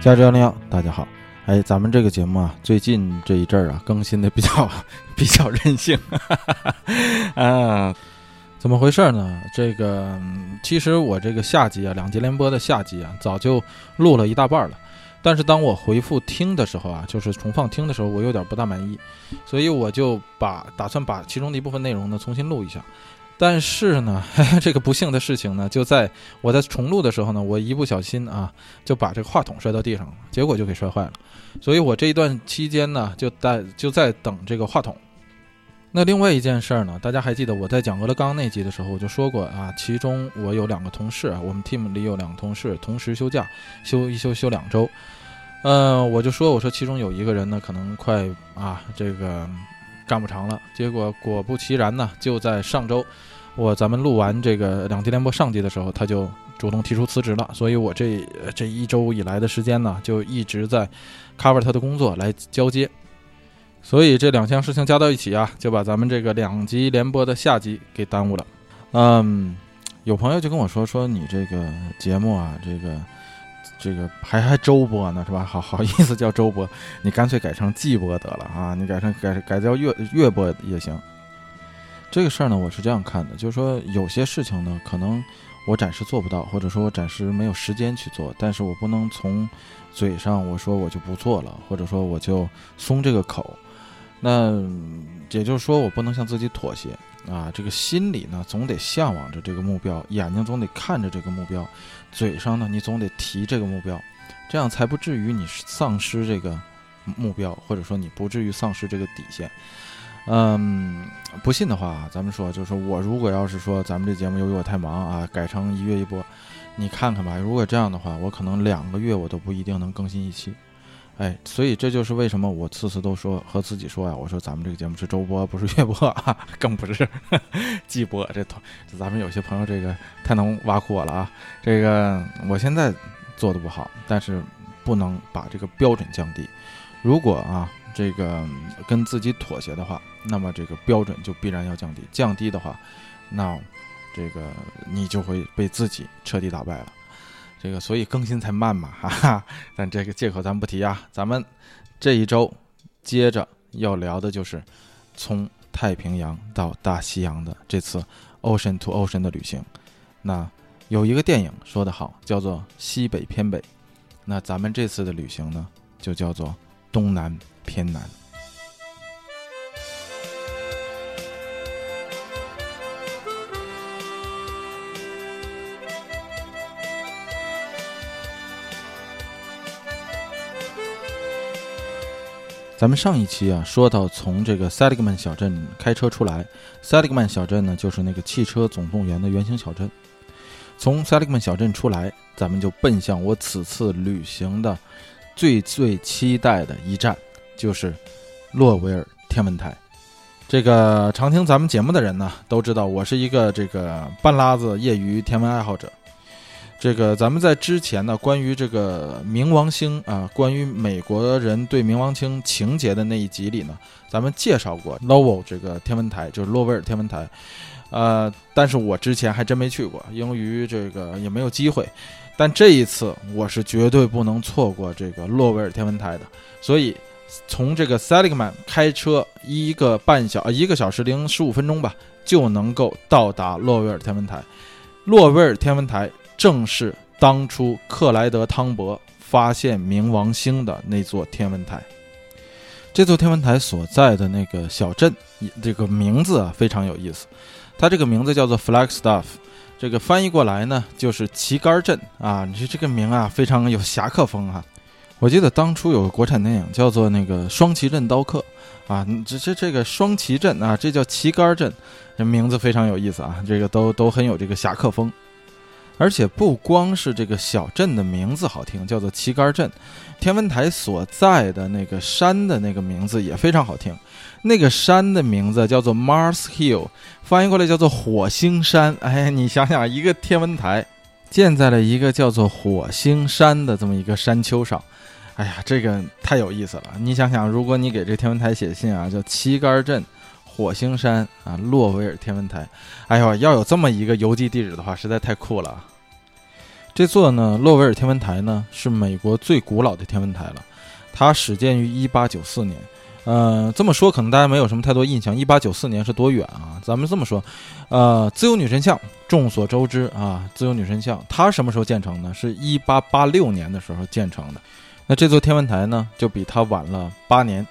加州幺零幺，大家好。哎，咱们这个节目啊，最近这一阵儿啊，更新的比较 比较任性哈哈哈。啊，怎么回事呢？这个其实我这个下集啊，两集连播的下集啊，早就录了一大半了。但是当我回复听的时候啊，就是重放听的时候，我有点不大满意，所以我就把打算把其中的一部分内容呢重新录一下。但是呢，这个不幸的事情呢，就在我在重录的时候呢，我一不小心啊，就把这个话筒摔到地上了，结果就给摔坏了。所以我这一段期间呢，就在就在等这个话筒。那另外一件事儿呢，大家还记得我在讲俄勒冈那集的时候，我就说过啊，其中我有两个同事啊，我们 team 里有两个同事同时休假，休一休休两周。呃，我就说我说其中有一个人呢，可能快啊这个干不长了。结果果不其然呢，就在上周。我咱们录完这个两集联播上集的时候，他就主动提出辞职了。所以我这这一周以来的时间呢，就一直在 cover 他的工作来交接。所以这两项事情加到一起啊，就把咱们这个两集联播的下集给耽误了。嗯，有朋友就跟我说说你这个节目啊，这个这个还还周播呢是吧？好好意思叫周播，你干脆改成季播得了啊！你改成改改叫月月播也行。这个事儿呢，我是这样看的，就是说有些事情呢，可能我暂时做不到，或者说我暂时没有时间去做，但是我不能从嘴上我说我就不做了，或者说我就松这个口。那也就是说，我不能向自己妥协啊。这个心里呢，总得向往着这个目标，眼睛总得看着这个目标，嘴上呢，你总得提这个目标，这样才不至于你丧失这个目标，或者说你不至于丧失这个底线。嗯，不信的话，咱们说，就是我如果要是说咱们这节目由于我太忙啊，改成一月一播，你看看吧。如果这样的话，我可能两个月我都不一定能更新一期。哎，所以这就是为什么我次次都说和自己说呀，我说咱们这个节目是周播，不是月播 啊，更不是季播。这，咱们有些朋友这个太能挖苦我了啊。这个我现在做的不好，但是不能把这个标准降低。如果啊。这个跟自己妥协的话，那么这个标准就必然要降低。降低的话，那这个你就会被自己彻底打败了。这个所以更新才慢嘛，哈哈。但这个借口咱不提啊。咱们这一周接着要聊的就是从太平洋到大西洋的这次 Ocean to Ocean 的旅行。那有一个电影说得好，叫做西北偏北。那咱们这次的旅行呢，就叫做东南。偏南。咱们上一期啊，说到从这个 Seligman 小镇开车出来，Seligman 小镇呢，就是那个汽车总动员的原型小镇。从 Seligman 小镇出来，咱们就奔向我此次旅行的最最期待的一站。就是洛维尔天文台，这个常听咱们节目的人呢都知道，我是一个这个半拉子业余天文爱好者。这个咱们在之前呢，关于这个冥王星啊，关于美国人对冥王星情节的那一集里呢，咱们介绍过 Lowell 这个天文台，就是洛维尔天文台。呃，但是我之前还真没去过，由于这个也没有机会。但这一次我是绝对不能错过这个洛维尔天文台的，所以。从这个 Seligman 开车一个半小一个小时零十五分钟吧，就能够到达洛维尔天文台。洛维尔天文台正是当初克莱德·汤博发现冥王星的那座天文台。这座天文台所在的那个小镇，这个名字啊非常有意思。它这个名字叫做 Flagstaff，这个翻译过来呢就是旗杆镇啊。你说这个名啊非常有侠客风啊。我记得当初有个国产电影叫做那个《双旗镇刀客》，啊，这这这个双旗镇啊，这叫旗杆镇，这名字非常有意思啊，这个都都很有这个侠客风，而且不光是这个小镇的名字好听，叫做旗杆镇，天文台所在的那个山的那个名字也非常好听，那个山的名字叫做 Mars Hill，翻译过来叫做火星山。哎，你想想，一个天文台建在了一个叫做火星山的这么一个山丘上。哎呀，这个太有意思了！你想想，如果你给这天文台写信啊，叫旗杆镇、火星山啊、洛维尔天文台，哎呦，要有这么一个邮寄地址的话，实在太酷了。这座呢，洛维尔天文台呢，是美国最古老的天文台了，它始建于1894年。呃，这么说可能大家没有什么太多印象。1894年是多远啊？咱们这么说，呃，自由女神像众所周知啊，自由女神像它什么时候建成呢？是一八八六年的时候建成的。那这座天文台呢，就比它晚了八年。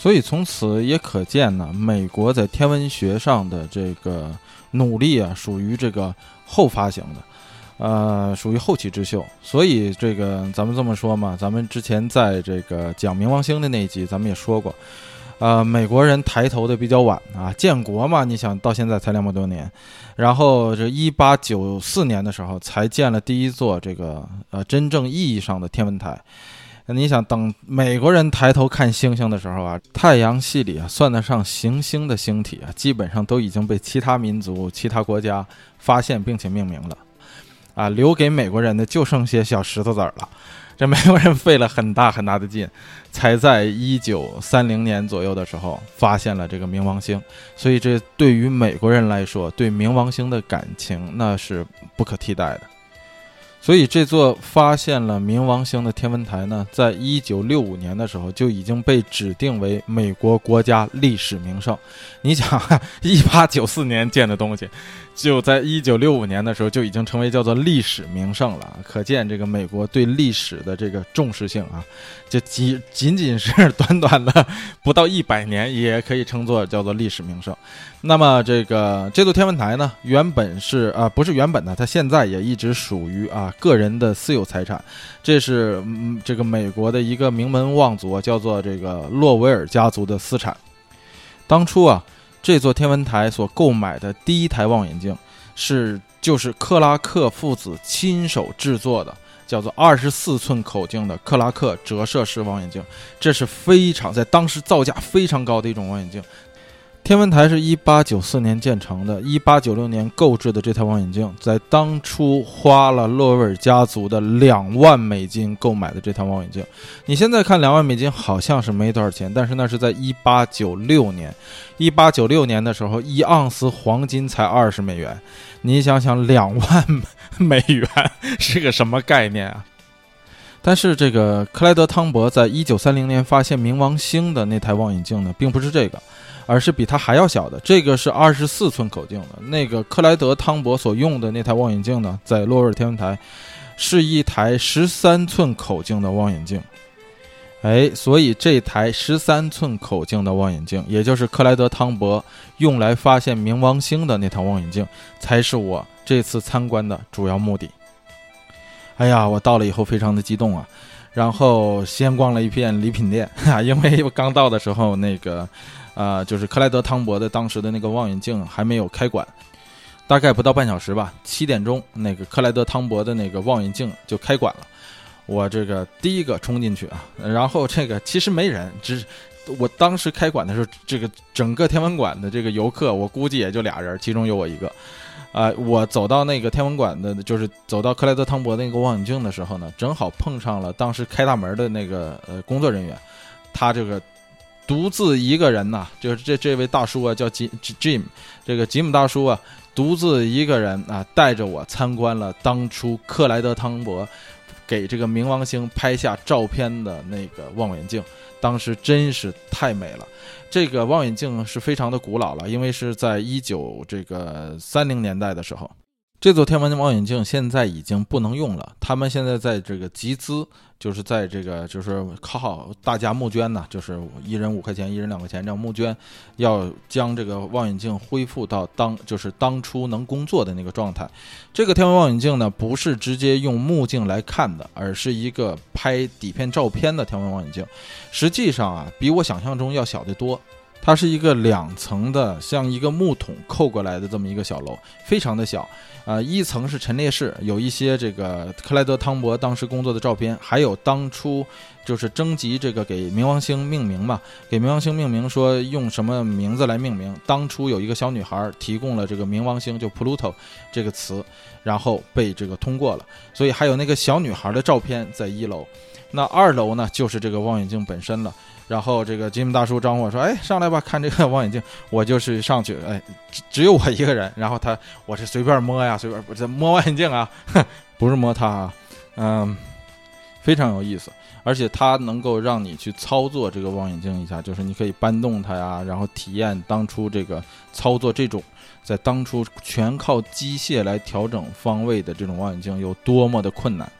所以从此也可见呢，美国在天文学上的这个努力啊，属于这个后发型的，呃，属于后起之秀。所以这个咱们这么说嘛，咱们之前在这个讲冥王星的那一集，咱们也说过，呃，美国人抬头的比较晚啊，建国嘛，你想到现在才两百多年，然后这一八九四年的时候才建了第一座这个呃真正意义上的天文台。那你想，等美国人抬头看星星的时候啊，太阳系里啊算得上行星的星体啊，基本上都已经被其他民族、其他国家发现并且命名了，啊，留给美国人的就剩些小石头子儿了。这美国人费了很大很大的劲，才在一九三零年左右的时候发现了这个冥王星。所以，这对于美国人来说，对冥王星的感情那是不可替代的。所以这座发现了冥王星的天文台呢，在一九六五年的时候就已经被指定为美国国家历史名胜。你想，一八九四年建的东西，就在一九六五年的时候就已经成为叫做历史名胜了，可见这个美国对历史的这个重视性啊，就仅仅仅是短短的不到一百年，也可以称作叫做历史名胜。那么这个这座天文台呢，原本是啊，不是原本的，它现在也一直属于啊个人的私有财产。这是嗯，这个美国的一个名门望族，叫做这个洛维尔家族的私产。当初啊，这座天文台所购买的第一台望远镜，是就是克拉克父子亲手制作的，叫做二十四寸口径的克拉克折射式望远镜。这是非常在当时造价非常高的一种望远镜。天文台是一八九四年建成的，一八九六年购置的这台望远镜，在当初花了洛维尔家族的两万美金购买的这台望远镜。你现在看两万美金好像是没多少钱，但是那是在一八九六年，一八九六年的时候，一盎司黄金才二十美元。你想想，两万美元是个什么概念啊？但是这个克莱德汤博在一九三零年发现冥王星的那台望远镜呢，并不是这个。而是比它还要小的，这个是二十四寸口径的。那个克莱德汤博所用的那台望远镜呢，在洛尔天文台，是一台十三寸口径的望远镜。哎，所以这台十三寸口径的望远镜，也就是克莱德汤博用来发现冥王星的那台望远镜，才是我这次参观的主要目的。哎呀，我到了以后非常的激动啊，然后先逛了一片礼品店啊，因为我刚到的时候那个。啊，就是克莱德汤博的当时的那个望远镜还没有开馆，大概不到半小时吧，七点钟那个克莱德汤博的那个望远镜就开馆了。我这个第一个冲进去啊，然后这个其实没人，只我当时开馆的时候，这个整个天文馆的这个游客，我估计也就俩人，其中有我一个。啊，我走到那个天文馆的，就是走到克莱德汤博那个望远镜的时候呢，正好碰上了当时开大门的那个呃工作人员，他这个。独自一个人呐，就是这这位大叔啊，叫吉 Jim，这个吉姆大叔啊，独自一个人啊，带着我参观了当初克莱德汤博给这个冥王星拍下照片的那个望远镜，当时真是太美了。这个望远镜是非常的古老了，因为是在一九这个三零年代的时候。这座天文望远镜现在已经不能用了，他们现在在这个集资，就是在这个就是靠大家募捐呢，就是一人五块钱，一人两块钱这样募捐，要将这个望远镜恢复到当就是当初能工作的那个状态。这个天文望远镜呢，不是直接用目镜来看的，而是一个拍底片照片的天文望远镜。实际上啊，比我想象中要小得多。它是一个两层的，像一个木桶扣过来的这么一个小楼，非常的小。啊，一层是陈列室，有一些这个克莱德汤博当时工作的照片，还有当初就是征集这个给冥王星命名嘛，给冥王星命名说用什么名字来命名。当初有一个小女孩提供了这个冥王星就 Pluto 这个词，然后被这个通过了，所以还有那个小女孩的照片在一楼。那二楼呢就是这个望远镜本身了。然后这个吉姆大叔招呼我说：“哎，上来吧，看这个望远镜。”我就是上去，哎，只只有我一个人。然后他，我是随便摸呀，随便不是摸望远镜啊，不是摸它啊，嗯，非常有意思。而且它能够让你去操作这个望远镜一下，就是你可以搬动它呀，然后体验当初这个操作这种在当初全靠机械来调整方位的这种望远镜有多么的困难。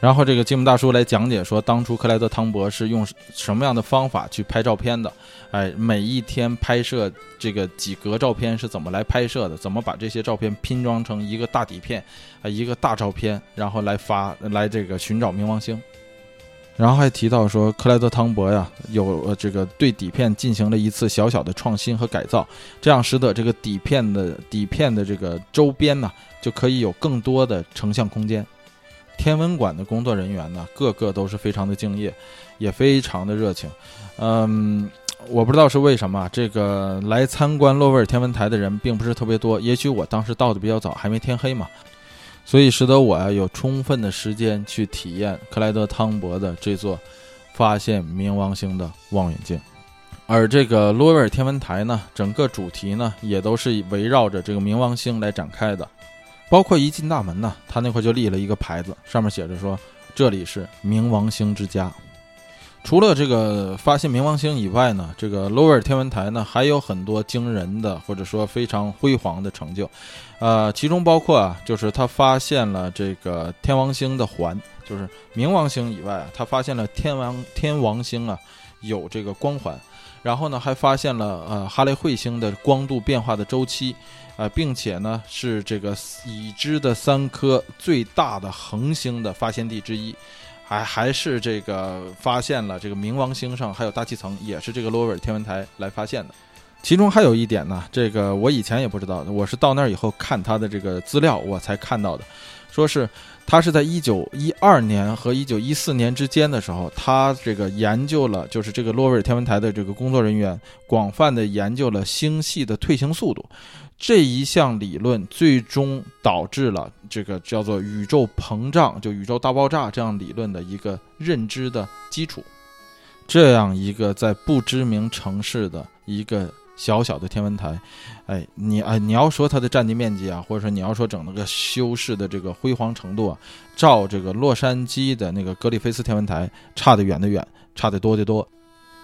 然后这个吉姆大叔来讲解说，当初克莱德汤博是用什么样的方法去拍照片的？哎，每一天拍摄这个几格照片是怎么来拍摄的？怎么把这些照片拼装成一个大底片啊，一个大照片，然后来发来这个寻找冥王星？然后还提到说，克莱德汤博呀，有这个对底片进行了一次小小的创新和改造，这样使得这个底片的底片的这个周边呢，就可以有更多的成像空间。天文馆的工作人员呢，个个都是非常的敬业，也非常的热情。嗯，我不知道是为什么，这个来参观洛威尔天文台的人并不是特别多。也许我当时到的比较早，还没天黑嘛，所以使得我呀有充分的时间去体验克莱德汤博的这座发现冥王星的望远镜。而这个洛威尔天文台呢，整个主题呢也都是围绕着这个冥王星来展开的。包括一进大门呢，他那块就立了一个牌子，上面写着说：“这里是冥王星之家。”除了这个发现冥王星以外呢，这个罗威尔天文台呢还有很多惊人的或者说非常辉煌的成就，呃，其中包括啊，就是他发现了这个天王星的环，就是冥王星以外啊，他发现了天王天王星啊有这个光环，然后呢还发现了呃哈雷彗星的光度变化的周期。啊，并且呢，是这个已知的三颗最大的恒星的发现地之一，还还是这个发现了这个冥王星上还有大气层，也是这个罗威尔天文台来发现的。其中还有一点呢，这个我以前也不知道，我是到那儿以后看他的这个资料我才看到的，说是他是在一九一二年和一九一四年之间的时候，他这个研究了，就是这个罗威尔天文台的这个工作人员广泛的研究了星系的退行速度。这一项理论最终导致了这个叫做宇宙膨胀，就宇宙大爆炸这样理论的一个认知的基础。这样一个在不知名城市的一个小小的天文台，哎，你哎，你要说它的占地面积啊，或者说你要说整个修饰的这个辉煌程度啊，照这个洛杉矶的那个格里菲斯天文台差得远的远，差得多的多。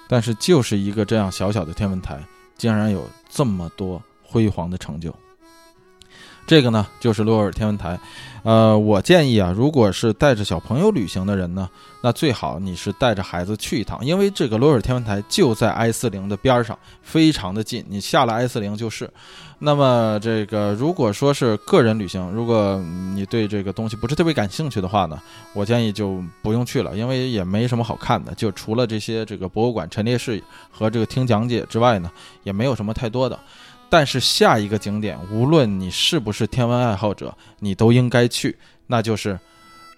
但是就是一个这样小小的天文台，竟然有这么多。辉煌的成就，这个呢就是洛尔天文台。呃，我建议啊，如果是带着小朋友旅行的人呢，那最好你是带着孩子去一趟，因为这个洛尔天文台就在 I 四零的边上，非常的近，你下了 I 四零就是。那么这个如果说是个人旅行，如果你对这个东西不是特别感兴趣的话呢，我建议就不用去了，因为也没什么好看的，就除了这些这个博物馆陈列室和这个听讲解之外呢，也没有什么太多的。但是下一个景点，无论你是不是天文爱好者，你都应该去，那就是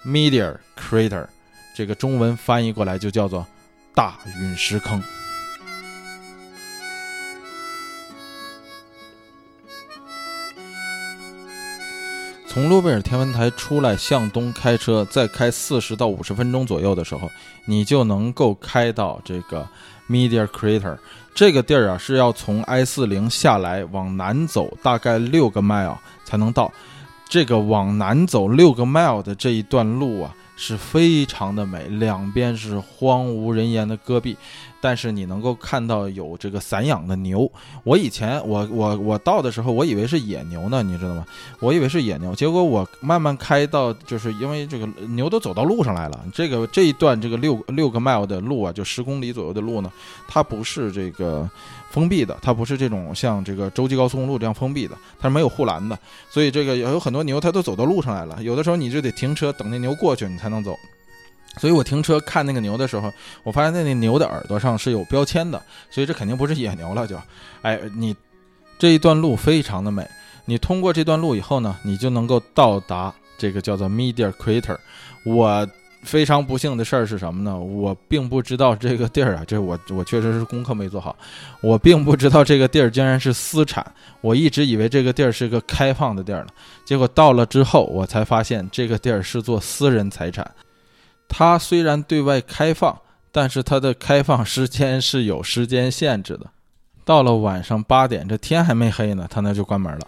Meteor Crater，这个中文翻译过来就叫做大陨石坑。从诺贝尔天文台出来，向东开车，再开四十到五十分钟左右的时候，你就能够开到这个 Meteor Crater。这个地儿啊，是要从 I 四零下来往南走，大概六个 mile 才能到。这个往南走六个 mile 的这一段路啊。是非常的美，两边是荒无人烟的戈壁，但是你能够看到有这个散养的牛。我以前我我我到的时候，我以为是野牛呢，你知道吗？我以为是野牛，结果我慢慢开到，就是因为这个牛都走到路上来了。这个这一段这个六六个 mile 的路啊，就十公里左右的路呢，它不是这个。封闭的，它不是这种像这个洲际高速公路这样封闭的，它是没有护栏的，所以这个有很多牛，它都走到路上来了。有的时候你就得停车等那牛过去，你才能走。所以我停车看那个牛的时候，我发现那那牛的耳朵上是有标签的，所以这肯定不是野牛了。就，哎，你这一段路非常的美，你通过这段路以后呢，你就能够到达这个叫做 Media Crater。我。非常不幸的事儿是什么呢？我并不知道这个地儿啊，这我我确实是功课没做好，我并不知道这个地儿竟然是私产，我一直以为这个地儿是个开放的地儿呢，结果到了之后，我才发现这个地儿是做私人财产。它虽然对外开放，但是它的开放时间是有时间限制的。到了晚上八点，这天还没黑呢，他那就关门了。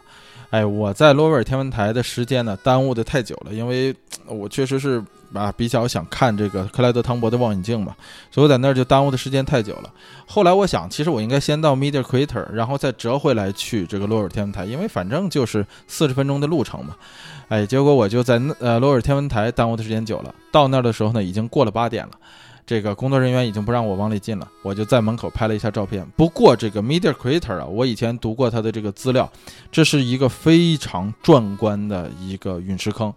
哎，我在罗威尔天文台的时间呢，耽误的太久了，因为我确实是啊比较想看这个克莱德汤博的望远镜嘛，所以我在那儿就耽误的时间太久了。后来我想，其实我应该先到 Media Crater，然后再折回来去这个洛尔天文台，因为反正就是四十分钟的路程嘛。哎，结果我就在呃洛尔天文台耽误的时间久了，到那儿的时候呢，已经过了八点了。这个工作人员已经不让我往里进了，我就在门口拍了一下照片。不过这个 Media Crater 啊，我以前读过它的这个资料，这是一个非常壮观的一个陨石坑，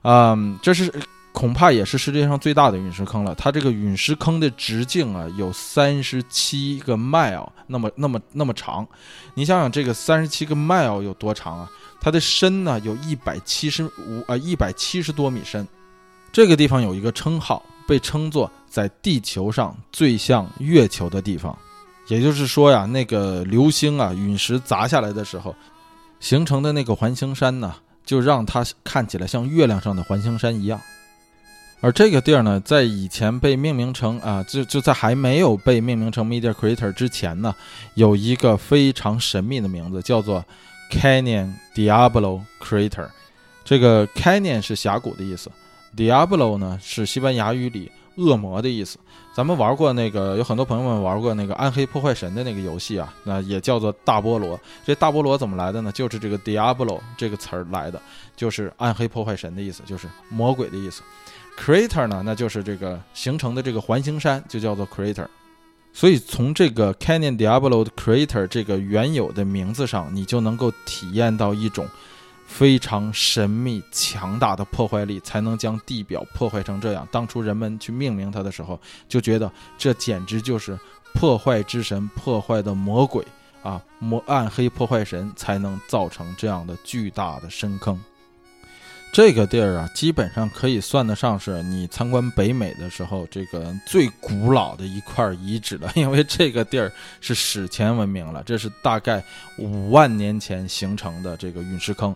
嗯，这是恐怕也是世界上最大的陨石坑了。它这个陨石坑的直径啊有三十七个 mile，那么那么那么长。你想想这个三十七个 mile 有多长啊？它的深呢有一百七十五啊一百七十多米深。这个地方有一个称号。被称作在地球上最像月球的地方，也就是说呀，那个流星啊，陨石砸下来的时候，形成的那个环形山呢，就让它看起来像月亮上的环形山一样。而这个地儿呢，在以前被命名成啊，就就在还没有被命名成 Media Crater 之前呢，有一个非常神秘的名字，叫做 Canyon Diablo Crater。这个 Canyon 是峡谷的意思。Diablo 呢是西班牙语里恶魔的意思。咱们玩过那个，有很多朋友们玩过那个《暗黑破坏神》的那个游戏啊，那也叫做大菠萝。这大菠萝怎么来的呢？就是这个 Diablo 这个词儿来的，就是暗黑破坏神的意思，就是魔鬼的意思。Crater 呢，那就是这个形成的这个环形山，就叫做 Crater。所以从这个 Canyon Diablo 的 Crater 这个原有的名字上，你就能够体验到一种。非常神秘、强大的破坏力，才能将地表破坏成这样。当初人们去命名它的时候，就觉得这简直就是破坏之神、破坏的魔鬼啊！魔暗黑破坏神才能造成这样的巨大的深坑。这个地儿啊，基本上可以算得上是你参观北美的时候这个最古老的一块遗址了，因为这个地儿是史前文明了，这是大概五万年前形成的这个陨石坑。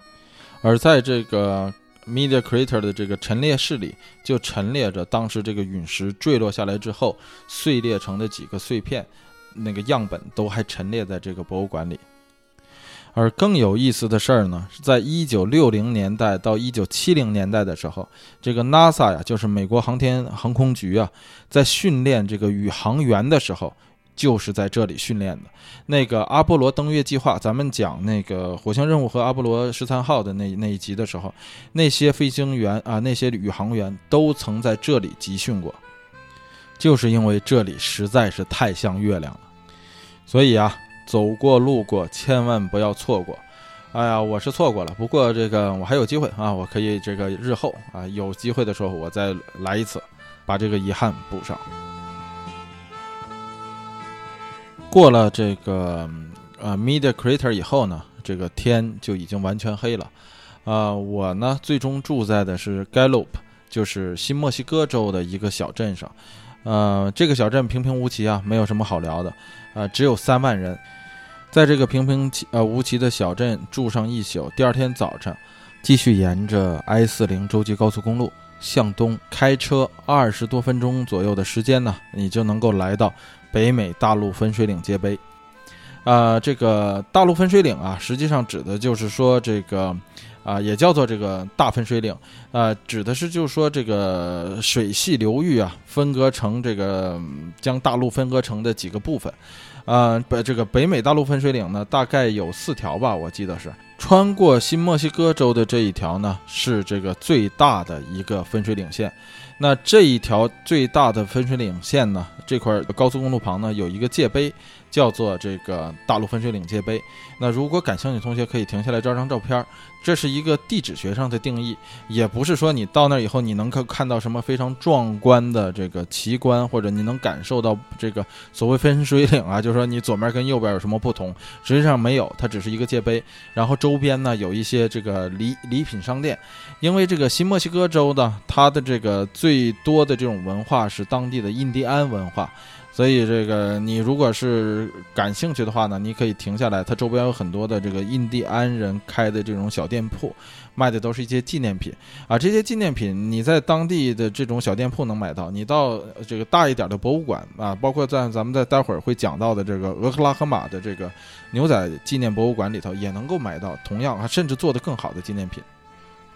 而在这个 Media Crater 的这个陈列室里，就陈列着当时这个陨石坠落下来之后碎裂成的几个碎片，那个样本都还陈列在这个博物馆里。而更有意思的事儿呢，是在1960年代到1970年代的时候，这个 NASA 呀，就是美国航天航空局啊，在训练这个宇航员的时候。就是在这里训练的，那个阿波罗登月计划，咱们讲那个火星任务和阿波罗十三号的那那一集的时候，那些飞行员啊，那些宇航员都曾在这里集训过，就是因为这里实在是太像月亮了，所以啊，走过路过千万不要错过。哎呀，我是错过了，不过这个我还有机会啊，我可以这个日后啊有机会的时候我再来一次，把这个遗憾补上。过了这个呃 Media Crater 以后呢，这个天就已经完全黑了。啊，我呢最终住在的是 Gallup，就是新墨西哥州的一个小镇上。呃，这个小镇平平无奇啊，没有什么好聊的。呃，只有三万人，在这个平平呃无奇的小镇住上一宿。第二天早晨，继续沿着 I 四零洲际高速公路向东开车二十多分钟左右的时间呢，你就能够来到。北美大陆分水岭界碑，啊，这个大陆分水岭啊，实际上指的就是说这个，啊，也叫做这个大分水岭，啊，指的是就是说这个水系流域啊，分割成这个将大陆分割成的几个部分，呃，北这个北美大陆分水岭呢，大概有四条吧，我记得是穿过新墨西哥州的这一条呢，是这个最大的一个分水岭线。那这一条最大的分水岭线呢？这块高速公路旁呢有一个界碑，叫做这个大陆分水岭界碑。那如果感兴趣同学可以停下来照张照片。这是一个地质学上的定义，也不是说你到那以后你能够看到什么非常壮观的这个奇观，或者你能感受到这个所谓分水岭啊，就是说你左面跟右边有什么不同，实际上没有，它只是一个界碑。然后周边呢有一些这个礼礼品商店，因为这个新墨西哥州呢，它的这个最多的这种文化是当地的印第安文化。所以这个你如果是感兴趣的话呢，你可以停下来，它周边有很多的这个印第安人开的这种小店铺，卖的都是一些纪念品啊。这些纪念品你在当地的这种小店铺能买到，你到这个大一点的博物馆啊，包括在咱们在待会儿会讲到的这个俄克拉荷马的这个牛仔纪念博物馆里头，也能够买到同样啊，甚至做的更好的纪念品。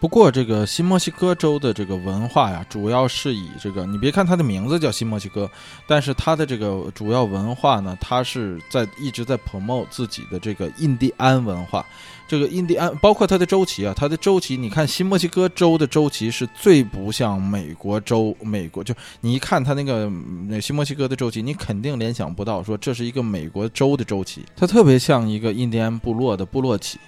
不过，这个新墨西哥州的这个文化呀，主要是以这个，你别看它的名字叫新墨西哥，但是它的这个主要文化呢，它是在一直在 promote 自己的这个印第安文化。这个印第安包括它的州旗啊，它的州旗，你看新墨西哥州的州旗是最不像美国州，美国就你一看它那个那新墨西哥的州旗，你肯定联想不到说这是一个美国州的州旗，它特别像一个印第安部落的部落旗。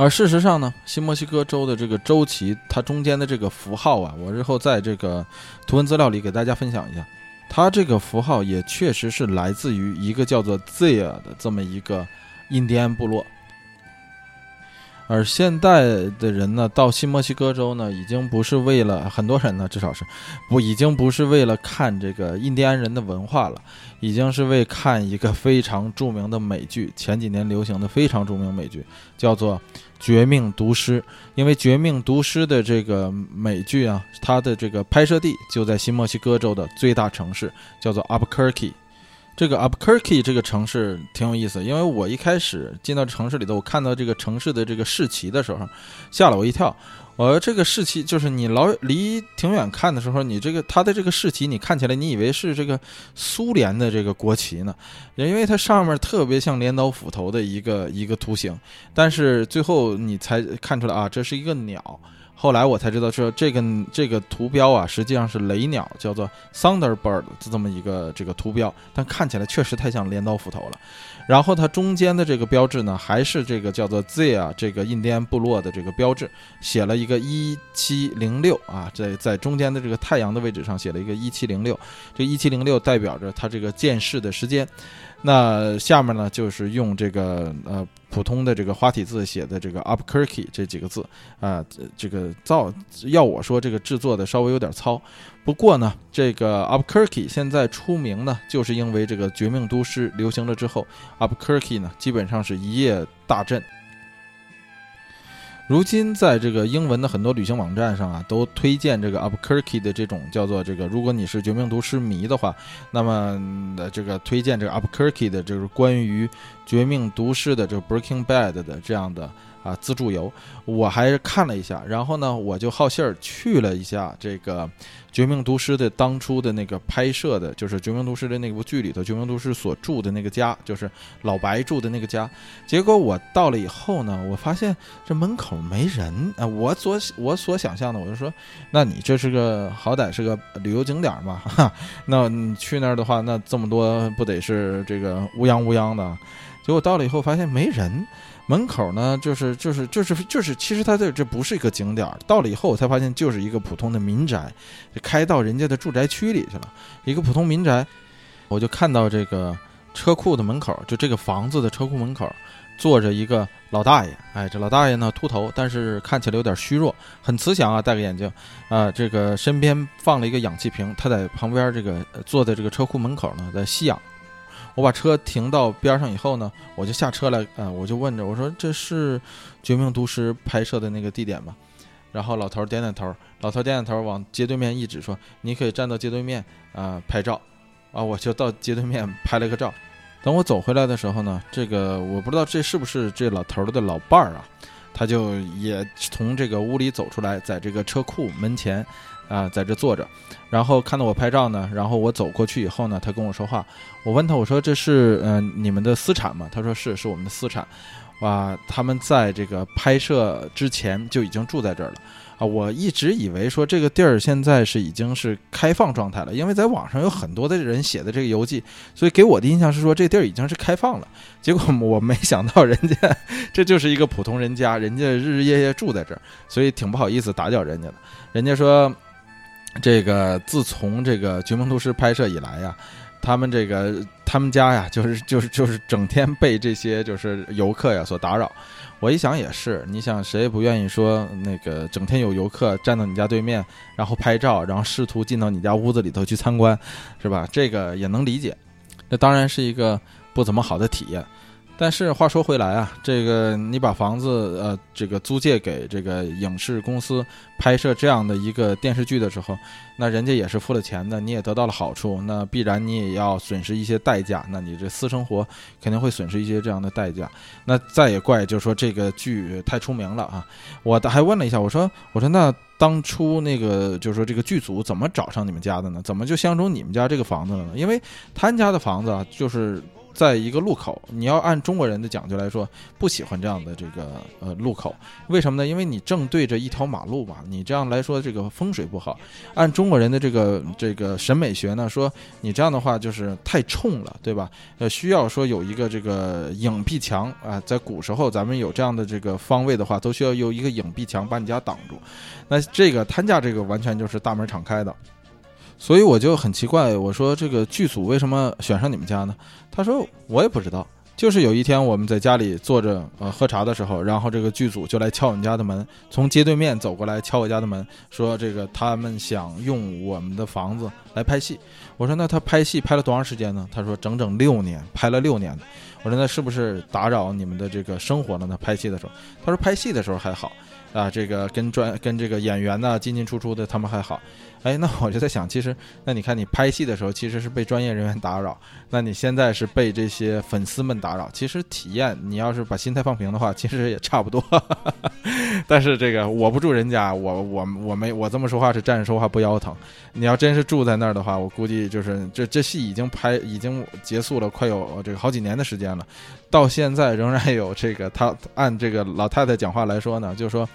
而事实上呢，新墨西哥州的这个州旗，它中间的这个符号啊，我日后在这个图文资料里给大家分享一下。它这个符号也确实是来自于一个叫做 Zia 的这么一个印第安部落。而现代的人呢，到新墨西哥州呢，已经不是为了很多人呢，至少是不已经不是为了看这个印第安人的文化了，已经是为看一个非常著名的美剧，前几年流行的非常著名美剧，叫做《绝命毒师》。因为《绝命毒师》的这个美剧啊，它的这个拍摄地就在新墨西哥州的最大城市，叫做 Albuquerque。这个 Albuquerque 这个城市挺有意思，因为我一开始进到城市里头，我看到这个城市的这个市旗的时候，吓了我一跳。我这个市旗就是你老离挺远看的时候，你这个它的这个市旗，你看起来你以为是这个苏联的这个国旗呢，因为它上面特别像镰刀斧头的一个一个图形，但是最后你才看出来啊，这是一个鸟。后来我才知道，说这个这个图标啊，实际上是雷鸟，叫做 Thunderbird 这么一个这个图标，但看起来确实太像镰刀斧头了。然后它中间的这个标志呢，还是这个叫做 Z 啊，这个印第安部落的这个标志，写了一个一七零六啊，在在中间的这个太阳的位置上写了一个一七零六，这一七零六代表着它这个建市的时间。那下面呢，就是用这个呃普通的这个花体字写的这个 Upkerky 这几个字啊，这个造要我说这个制作的稍微有点糙，不过呢，这个 Upkerky 现在出名呢，就是因为这个《绝命都市》流行了之后，Upkerky 呢基本上是一夜大振。如今，在这个英文的很多旅行网站上啊，都推荐这个 up Turkey 的这种叫做这个，如果你是绝命毒师迷的话，那么的这个推荐这个 up Turkey 的，就是关于绝命毒师的这个 Breaking Bad 的这样的。啊，自助游，我还看了一下，然后呢，我就好信儿去了一下这个《绝命毒师》的当初的那个拍摄的，就是《绝命毒师》的那部剧里头，《绝命毒师》所住的那个家，就是老白住的那个家。结果我到了以后呢，我发现这门口没人啊。我所我所想象的，我就说，那你这是个好歹是个旅游景点嘛，哈，那你去那儿的话，那这么多不得是这个乌泱乌泱的？结果到了以后发现没人。门口呢，就是就是就是就是，其实它这这不是一个景点儿。到了以后，我才发现就是一个普通的民宅，开到人家的住宅区里去了。一个普通民宅，我就看到这个车库的门口，就这个房子的车库门口，坐着一个老大爷。哎，这老大爷呢，秃头，但是看起来有点虚弱，很慈祥啊，戴个眼镜啊。这个身边放了一个氧气瓶，他在旁边这个坐在这个车库门口呢，在吸氧。我把车停到边上以后呢，我就下车来，呃，我就问着我说：“这是《绝命毒师》拍摄的那个地点吗？”然后老头点点头，老头点点头，往街对面一指说：“你可以站到街对面啊拍照。”啊，我就到街对面拍了个照。等我走回来的时候呢，这个我不知道这是不是这老头的老伴儿啊，他就也从这个屋里走出来，在这个车库门前。啊，在这坐着，然后看到我拍照呢，然后我走过去以后呢，他跟我说话，我问他，我说这是嗯你们的私产吗？他说是，是我们的私产，哇，他们在这个拍摄之前就已经住在这儿了啊，我一直以为说这个地儿现在是已经是开放状态了，因为在网上有很多的人写的这个游记，所以给我的印象是说这地儿已经是开放了，结果我没想到人家这就是一个普通人家，人家日日夜夜住在这儿，所以挺不好意思打搅人家的，人家说。这个自从这个《绝命毒师》拍摄以来呀，他们这个他们家呀，就是就是就是整天被这些就是游客呀所打扰。我一想也是，你想谁也不愿意说那个整天有游客站到你家对面，然后拍照，然后试图进到你家屋子里头去参观，是吧？这个也能理解。这当然是一个不怎么好的体验。但是话说回来啊，这个你把房子呃这个租借给这个影视公司拍摄这样的一个电视剧的时候，那人家也是付了钱的，你也得到了好处，那必然你也要损失一些代价，那你这私生活肯定会损失一些这样的代价。那再也怪就是说这个剧太出名了啊！我还问了一下，我说我说那当初那个就是说这个剧组怎么找上你们家的呢？怎么就相中你们家这个房子了呢？因为他家的房子啊，就是。在一个路口，你要按中国人的讲究来说，不喜欢这样的这个呃路口，为什么呢？因为你正对着一条马路嘛，你这样来说这个风水不好。按中国人的这个这个审美学呢，说你这样的话就是太冲了，对吧？呃，需要说有一个这个影壁墙啊，在古时候咱们有这样的这个方位的话，都需要有一个影壁墙把你家挡住。那这个他家这个完全就是大门敞开的。所以我就很奇怪，我说这个剧组为什么选上你们家呢？他说我也不知道，就是有一天我们在家里坐着呃喝茶的时候，然后这个剧组就来敲我们家的门，从街对面走过来敲我家的门，说这个他们想用我们的房子来拍戏。我说那他拍戏拍了多长时间呢？他说整整六年，拍了六年。我说那是不是打扰你们的这个生活了呢？拍戏的时候，他说拍戏的时候还好。啊，这个跟专跟这个演员呢进进出出的，他们还好。哎，那我就在想，其实那你看你拍戏的时候，其实是被专业人员打扰，那你现在是被这些粉丝们打扰。其实体验，你要是把心态放平的话，其实也差不多。但是这个我不住人家，我我我没我这么说话是站着说话不腰疼。你要真是住在那儿的话，我估计就是这这戏已经拍已经结束了，快有这个好几年的时间了。到现在仍然有这个，他按这个老太太讲话来说呢，就是说，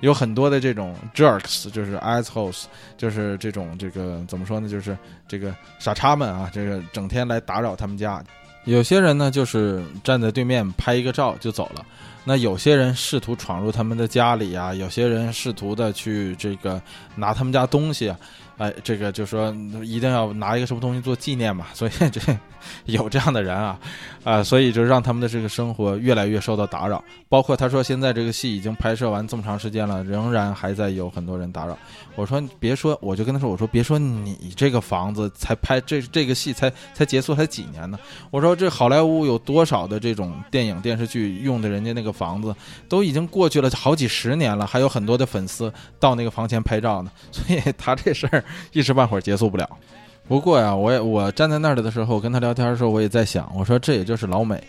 有很多的这种 jerks，就是 assholes，就是这种这个怎么说呢，就是这个傻叉们啊，这个整天来打扰他们家。有些人呢，就是站在对面拍一个照就走了。那有些人试图闯入他们的家里啊，有些人试图的去这个拿他们家东西啊。哎，这个就说一定要拿一个什么东西做纪念嘛，所以这有这样的人啊，啊，所以就让他们的这个生活越来越受到打扰。包括他说现在这个戏已经拍摄完这么长时间了，仍然还在有很多人打扰。我说别说，我就跟他说，我说别说你这个房子才拍这这个戏才才结束才几年呢？我说这好莱坞有多少的这种电影电视剧用的人家那个房子都已经过去了好几十年了，还有很多的粉丝到那个房前拍照呢，所以他这事儿。一时半会儿结束不了，不过呀，我也我站在那儿的时候，我跟他聊天的时候，我也在想，我说这也就是老美，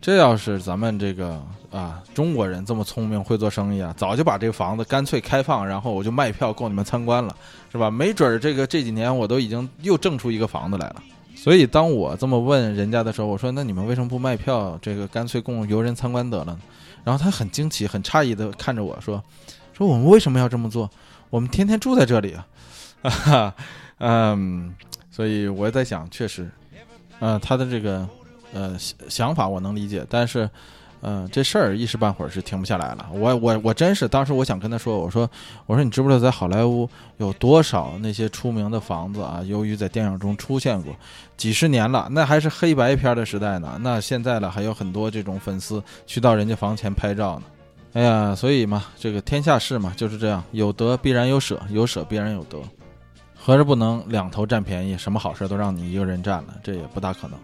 这要是咱们这个啊中国人这么聪明会做生意啊，早就把这个房子干脆开放，然后我就卖票供你们参观了，是吧？没准儿这个这几年我都已经又挣出一个房子来了。所以当我这么问人家的时候，我说那你们为什么不卖票，这个干脆供游人参观得了呢？然后他很惊奇、很诧异的看着我说，说我们为什么要这么做？我们天天住在这里啊。啊哈，嗯，所以我在想，确实，呃，他的这个呃想法我能理解，但是，嗯，这事儿一时半会儿是停不下来了。我我我真是当时我想跟他说，我说我说你知不知道在好莱坞有多少那些出名的房子啊？由于在电影中出现过几十年了，那还是黑白片的时代呢。那现在了还有很多这种粉丝去到人家房前拍照呢。哎呀，所以嘛，这个天下事嘛就是这样，有得必然有舍，有舍必然有得。合着不能两头占便宜，什么好事都让你一个人占了，这也不大可能。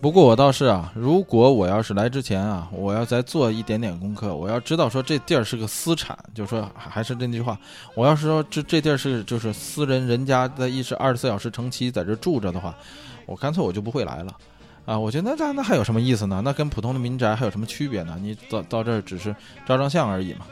不过我倒是啊，如果我要是来之前啊，我要再做一点点功课，我要知道说这地儿是个私产，就说还是那句话，我要是说这这地儿是就是私人人家在一时二十四小时成期在这住着的话，我干脆我就不会来了啊！我觉得那那还有什么意思呢？那跟普通的民宅还有什么区别呢？你到到这儿只是照张相而已嘛。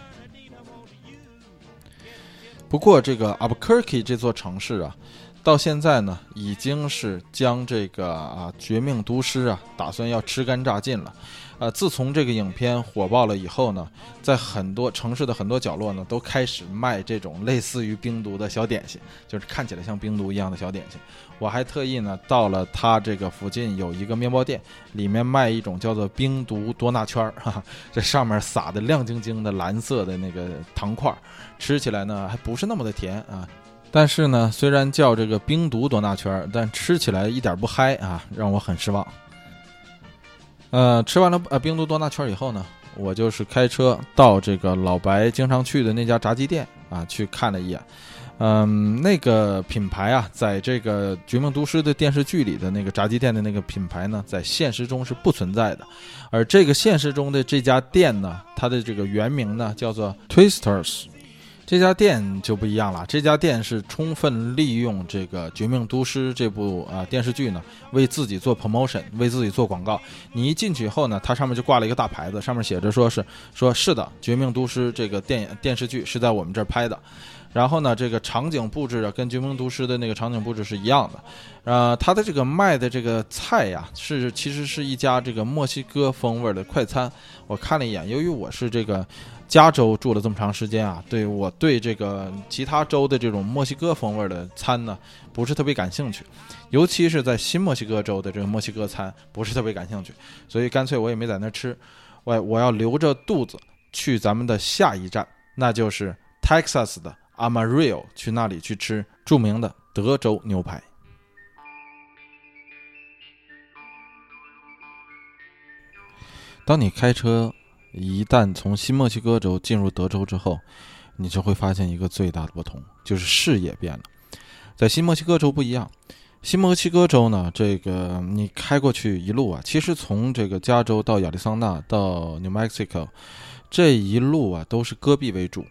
不过，这个 Albuquerque 这座城市啊，到现在呢，已经是将这个啊《绝命毒师》啊，打算要吃干榨尽了。呃，自从这个影片火爆了以后呢，在很多城市的很多角落呢，都开始卖这种类似于冰毒的小点心，就是看起来像冰毒一样的小点心。我还特意呢到了他这个附近有一个面包店，里面卖一种叫做冰毒多纳圈儿，哈，这上面撒的亮晶晶的蓝色的那个糖块，吃起来呢还不是那么的甜啊。但是呢，虽然叫这个冰毒多纳圈儿，但吃起来一点不嗨啊，让我很失望。呃，吃完了呃冰都多纳圈以后呢，我就是开车到这个老白经常去的那家炸鸡店啊去看了一眼，嗯，那个品牌啊，在这个《绝命毒师》的电视剧里的那个炸鸡店的那个品牌呢，在现实中是不存在的。而这个现实中的这家店呢，它的这个原名呢叫做 Twisters。这家店就不一样了，这家店是充分利用这个《绝命毒师》这部啊电视剧呢，为自己做 promotion，为自己做广告。你一进去以后呢，它上面就挂了一个大牌子，上面写着说是说是的，《绝命毒师》这个电影电视剧是在我们这儿拍的。然后呢，这个场景布置啊，跟《绝命毒师》的那个场景布置是一样的。呃，它的这个卖的这个菜呀，是其实是一家这个墨西哥风味的快餐。我看了一眼，由于我是这个。加州住了这么长时间啊，对我对这个其他州的这种墨西哥风味的餐呢，不是特别感兴趣，尤其是在新墨西哥州的这个墨西哥餐不是特别感兴趣，所以干脆我也没在那吃，我我要留着肚子去咱们的下一站，那就是 Texas 的 Amarillo，去那里去吃著名的德州牛排。当你开车。一旦从新墨西哥州进入德州之后，你就会发现一个最大的不同，就是视野变了。在新墨西哥州不一样，新墨西哥州呢，这个你开过去一路啊，其实从这个加州到亚利桑那到 New Mexico 这一路啊，都是戈壁为主。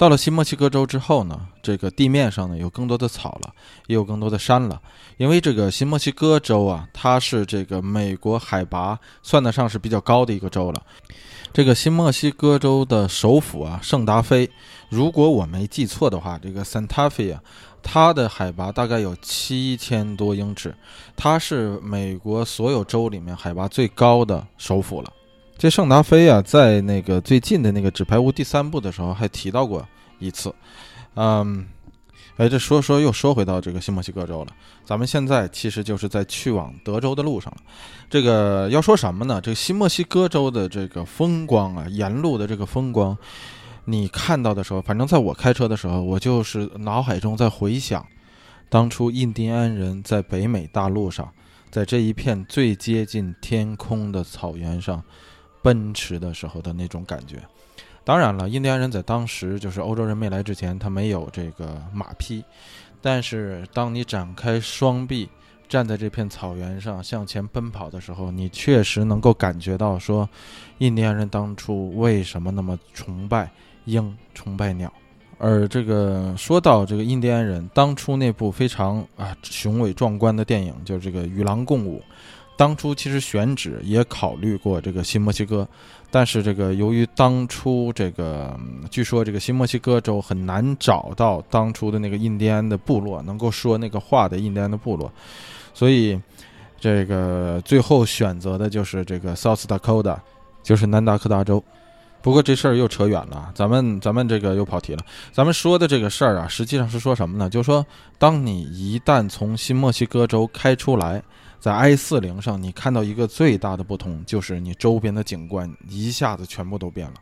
到了新墨西哥州之后呢，这个地面上呢有更多的草了，也有更多的山了。因为这个新墨西哥州啊，它是这个美国海拔算得上是比较高的一个州了。这个新墨西哥州的首府啊，圣达菲，如果我没记错的话，这个 Santa Fe 啊，它的海拔大概有七千多英尺，它是美国所有州里面海拔最高的首府了。这圣达菲啊，在那个最近的那个《纸牌屋》第三部的时候还提到过一次，嗯，哎，这说说又说回到这个新墨西哥州了。咱们现在其实就是在去往德州的路上了。这个要说什么呢？这个新墨西哥州的这个风光啊，沿路的这个风光，你看到的时候，反正在我开车的时候，我就是脑海中在回想当初印第安人在北美大陆上，在这一片最接近天空的草原上。奔驰的时候的那种感觉，当然了，印第安人在当时就是欧洲人没来之前，他没有这个马匹，但是当你展开双臂站在这片草原上向前奔跑的时候，你确实能够感觉到说，印第安人当初为什么那么崇拜鹰、崇拜鸟。而这个说到这个印第安人当初那部非常啊雄伟壮观的电影，就是这个《与狼共舞》。当初其实选址也考虑过这个新墨西哥，但是这个由于当初这个据说这个新墨西哥州很难找到当初的那个印第安的部落能够说那个话的印第安的部落，所以这个最后选择的就是这个 South Dakota，就是南达科达州。不过这事儿又扯远了，咱们咱们这个又跑题了。咱们说的这个事儿啊，实际上是说什么呢？就是说，当你一旦从新墨西哥州开出来。在 I 四零上，你看到一个最大的不同，就是你周边的景观一下子全部都变了。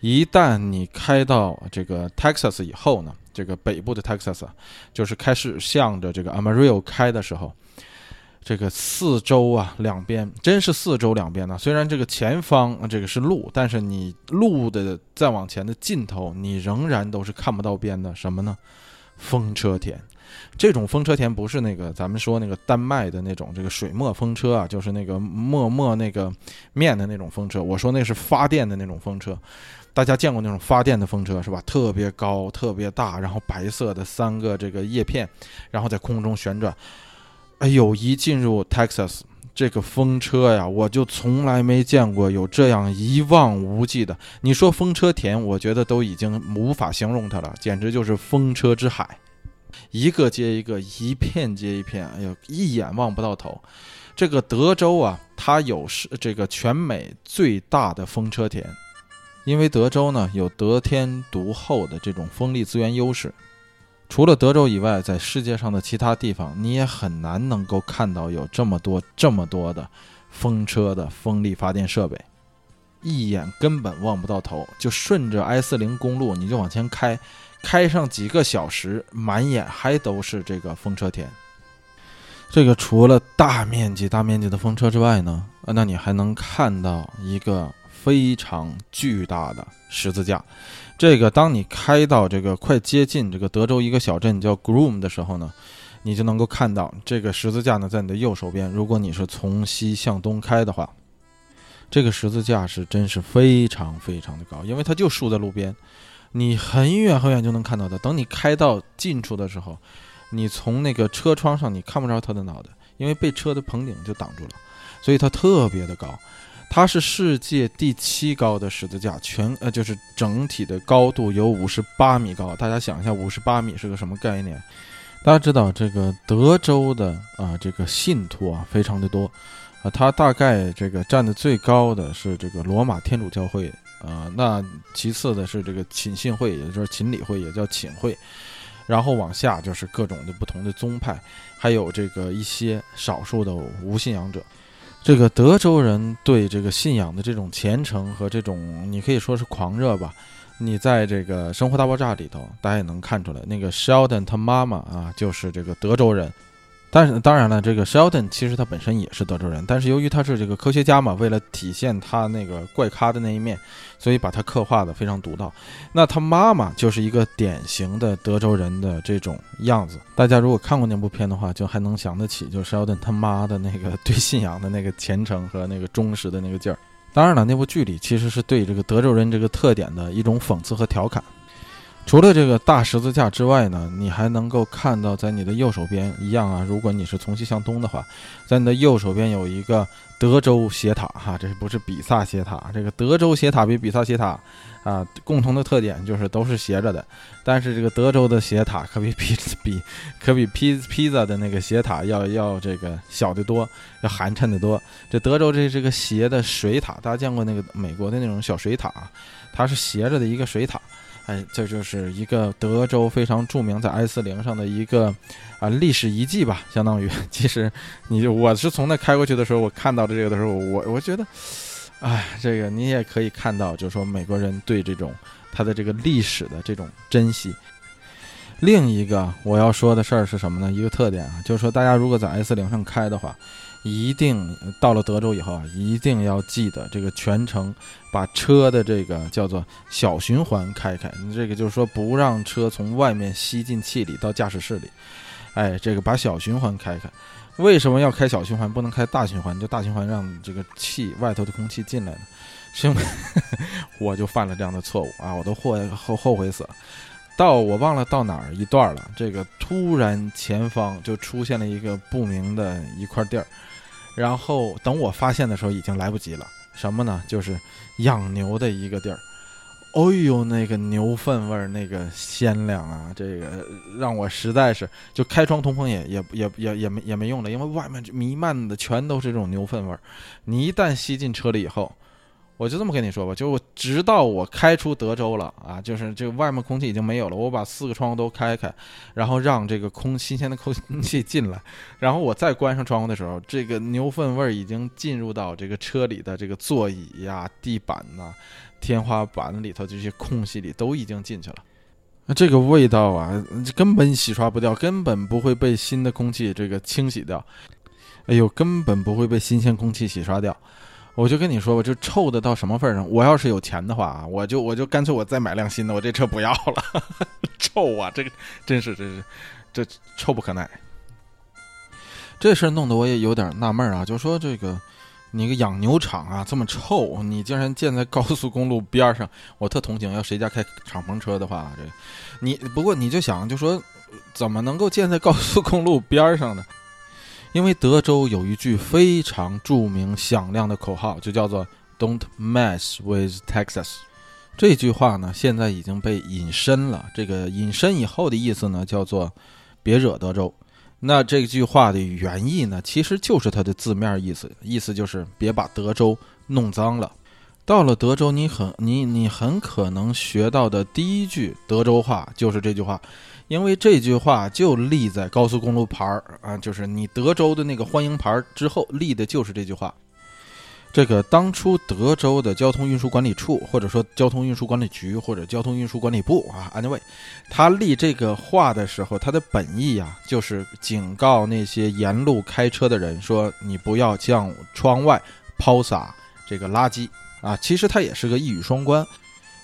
一旦你开到这个 Texas 以后呢，这个北部的 Texas，就是开始向着这个 Amarillo 开的时候，这个四周啊两边真是四周两边呢。虽然这个前方这个是路，但是你路的再往前的尽头，你仍然都是看不到边的。什么呢？风车田。这种风车田不是那个咱们说那个丹麦的那种这个水墨风车啊，就是那个墨墨那个面的那种风车。我说那是发电的那种风车，大家见过那种发电的风车是吧？特别高，特别大，然后白色的三个这个叶片，然后在空中旋转。哎呦，一进入 Texas 这个风车呀，我就从来没见过有这样一望无际的。你说风车田，我觉得都已经无法形容它了，简直就是风车之海。一个接一个，一片接一片，哎呦，一眼望不到头。这个德州啊，它有是这个全美最大的风车田，因为德州呢有得天独厚的这种风力资源优势。除了德州以外，在世界上的其他地方，你也很难能够看到有这么多这么多的风车的风力发电设备，一眼根本望不到头。就顺着 I 四零公路，你就往前开。开上几个小时，满眼还都是这个风车田。这个除了大面积、大面积的风车之外呢，那你还能看到一个非常巨大的十字架。这个，当你开到这个快接近这个德州一个小镇叫 Groom 的时候呢，你就能够看到这个十字架呢，在你的右手边。如果你是从西向东开的话，这个十字架是真是非常非常的高，因为它就竖在路边，你很远很远就能看到的。等你开到近处的时候，你从那个车窗上你看不着它的脑袋，因为被车的棚顶就挡住了，所以它特别的高。它是世界第七高的十字架，全呃就是整体的高度有五十八米高。大家想一下，五十八米是个什么概念？大家知道这个德州的啊，这个信徒啊非常的多啊，它大概这个占的最高的是这个罗马天主教会啊，那其次的是这个寝信会，也就是寝礼会，也叫寝会，然后往下就是各种的不同的宗派，还有这个一些少数的无信仰者。这个德州人对这个信仰的这种虔诚和这种，你可以说是狂热吧。你在这个《生活大爆炸》里头，大家也能看出来，那个 Sheldon 他妈妈啊，就是这个德州人。但是当然了，这个 Sheldon 其实他本身也是德州人，但是由于他是这个科学家嘛，为了体现他那个怪咖的那一面，所以把他刻画的非常独到。那他妈妈就是一个典型的德州人的这种样子。大家如果看过那部片的话，就还能想得起，就 Sheldon 他妈的那个对信仰的那个虔诚和那个忠实的那个劲儿。当然了，那部剧里其实是对这个德州人这个特点的一种讽刺和调侃。除了这个大十字架之外呢，你还能够看到，在你的右手边一样啊。如果你是从西向东的话，在你的右手边有一个德州斜塔哈，这不是比萨斜塔。这个德州斜塔比比萨斜塔啊，共同的特点就是都是斜着的。但是这个德州的斜塔可比 比比 可比披披萨的那个斜塔要要这个小得多，要寒碜得多。这德州这这个斜的水塔，大家见过那个美国的那种小水塔，它是斜着的一个水塔。哎，这就是一个德州非常著名在 i 四零上的一个啊历史遗迹吧，相当于。其实，你我是从那开过去的时候，我看到的这个的时候，我我觉得，哎，这个你也可以看到，就是说美国人对这种他的这个历史的这种珍惜。另一个我要说的事儿是什么呢？一个特点啊，就是说大家如果在 S 零上开的话。一定到了德州以后啊，一定要记得这个全程把车的这个叫做小循环开开。你这个就是说不让车从外面吸进气里到驾驶室里，哎，这个把小循环开开。为什么要开小循环，不能开大循环？就大循环让这个气外头的空气进来呢？是因为我就犯了这样的错误啊，我都后后后悔死了。到我忘了到哪儿一段了，这个突然前方就出现了一个不明的一块地儿。然后等我发现的时候已经来不及了，什么呢？就是养牛的一个地儿。哦呦，那个牛粪味儿，那个鲜亮啊！这个让我实在是就开窗通风也也也也也没也没用了，因为外面弥漫的全都是这种牛粪味儿。你一旦吸进车里以后。我就这么跟你说吧，就直到我开出德州了啊，就是这个外面空气已经没有了，我把四个窗户都开开，然后让这个空新鲜的空气进来，然后我再关上窗户的时候，这个牛粪味儿已经进入到这个车里的这个座椅呀、地板呐、天花板里头这些空隙里都已经进去了。那这个味道啊，根本洗刷不掉，根本不会被新的空气这个清洗掉，哎呦，根本不会被新鲜空气洗刷掉。我就跟你说吧，就臭的到什么份上？我要是有钱的话啊，我就我就干脆我再买辆新的，我这车不要了，臭啊！这个真是真是，这臭不可耐。这事儿弄得我也有点纳闷啊，就说这个你个养牛场啊这么臭，你竟然建在高速公路边上，我特同情。要谁家开敞篷车的话，这你不过你就想就说，怎么能够建在高速公路边上呢？因为德州有一句非常著名响亮的口号，就叫做 “Don't mess with Texas”。这句话呢，现在已经被引申了。这个引申以后的意思呢，叫做“别惹德州”。那这句话的原意呢，其实就是它的字面意思，意思就是别把德州弄脏了。到了德州，你很你你很可能学到的第一句德州话就是这句话。因为这句话就立在高速公路牌儿啊，就是你德州的那个欢迎牌之后立的就是这句话。这个当初德州的交通运输管理处，或者说交通运输管理局，或者交通运输管理部啊，anyway，他立这个话的时候，他的本意啊，就是警告那些沿路开车的人，说你不要向窗外抛洒这个垃圾。啊，其实他也是个一语双关。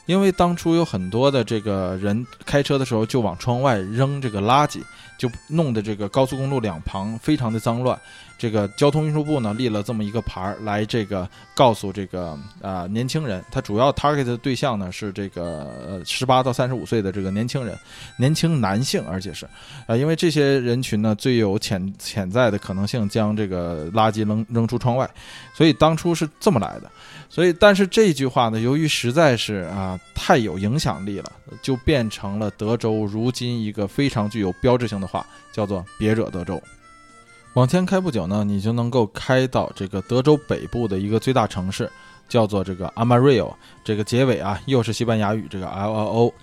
因为当初有很多的这个人开车的时候就往窗外扔这个垃圾，就弄得这个高速公路两旁非常的脏乱。这个交通运输部呢立了这么一个牌儿来这个告诉这个啊年轻人，他主要 target 的对象呢是这个呃十八到三十五岁的这个年轻人，年轻男性，而且是啊，因为这些人群呢最有潜潜在的可能性将这个垃圾扔扔出窗外，所以当初是这么来的。所以，但是这句话呢，由于实在是啊太有影响力了，就变成了德州如今一个非常具有标志性的话，叫做“别惹德州”。往前开不久呢，你就能够开到这个德州北部的一个最大城市，叫做这个 Amarillo。这个结尾啊，又是西班牙语这个 L L O。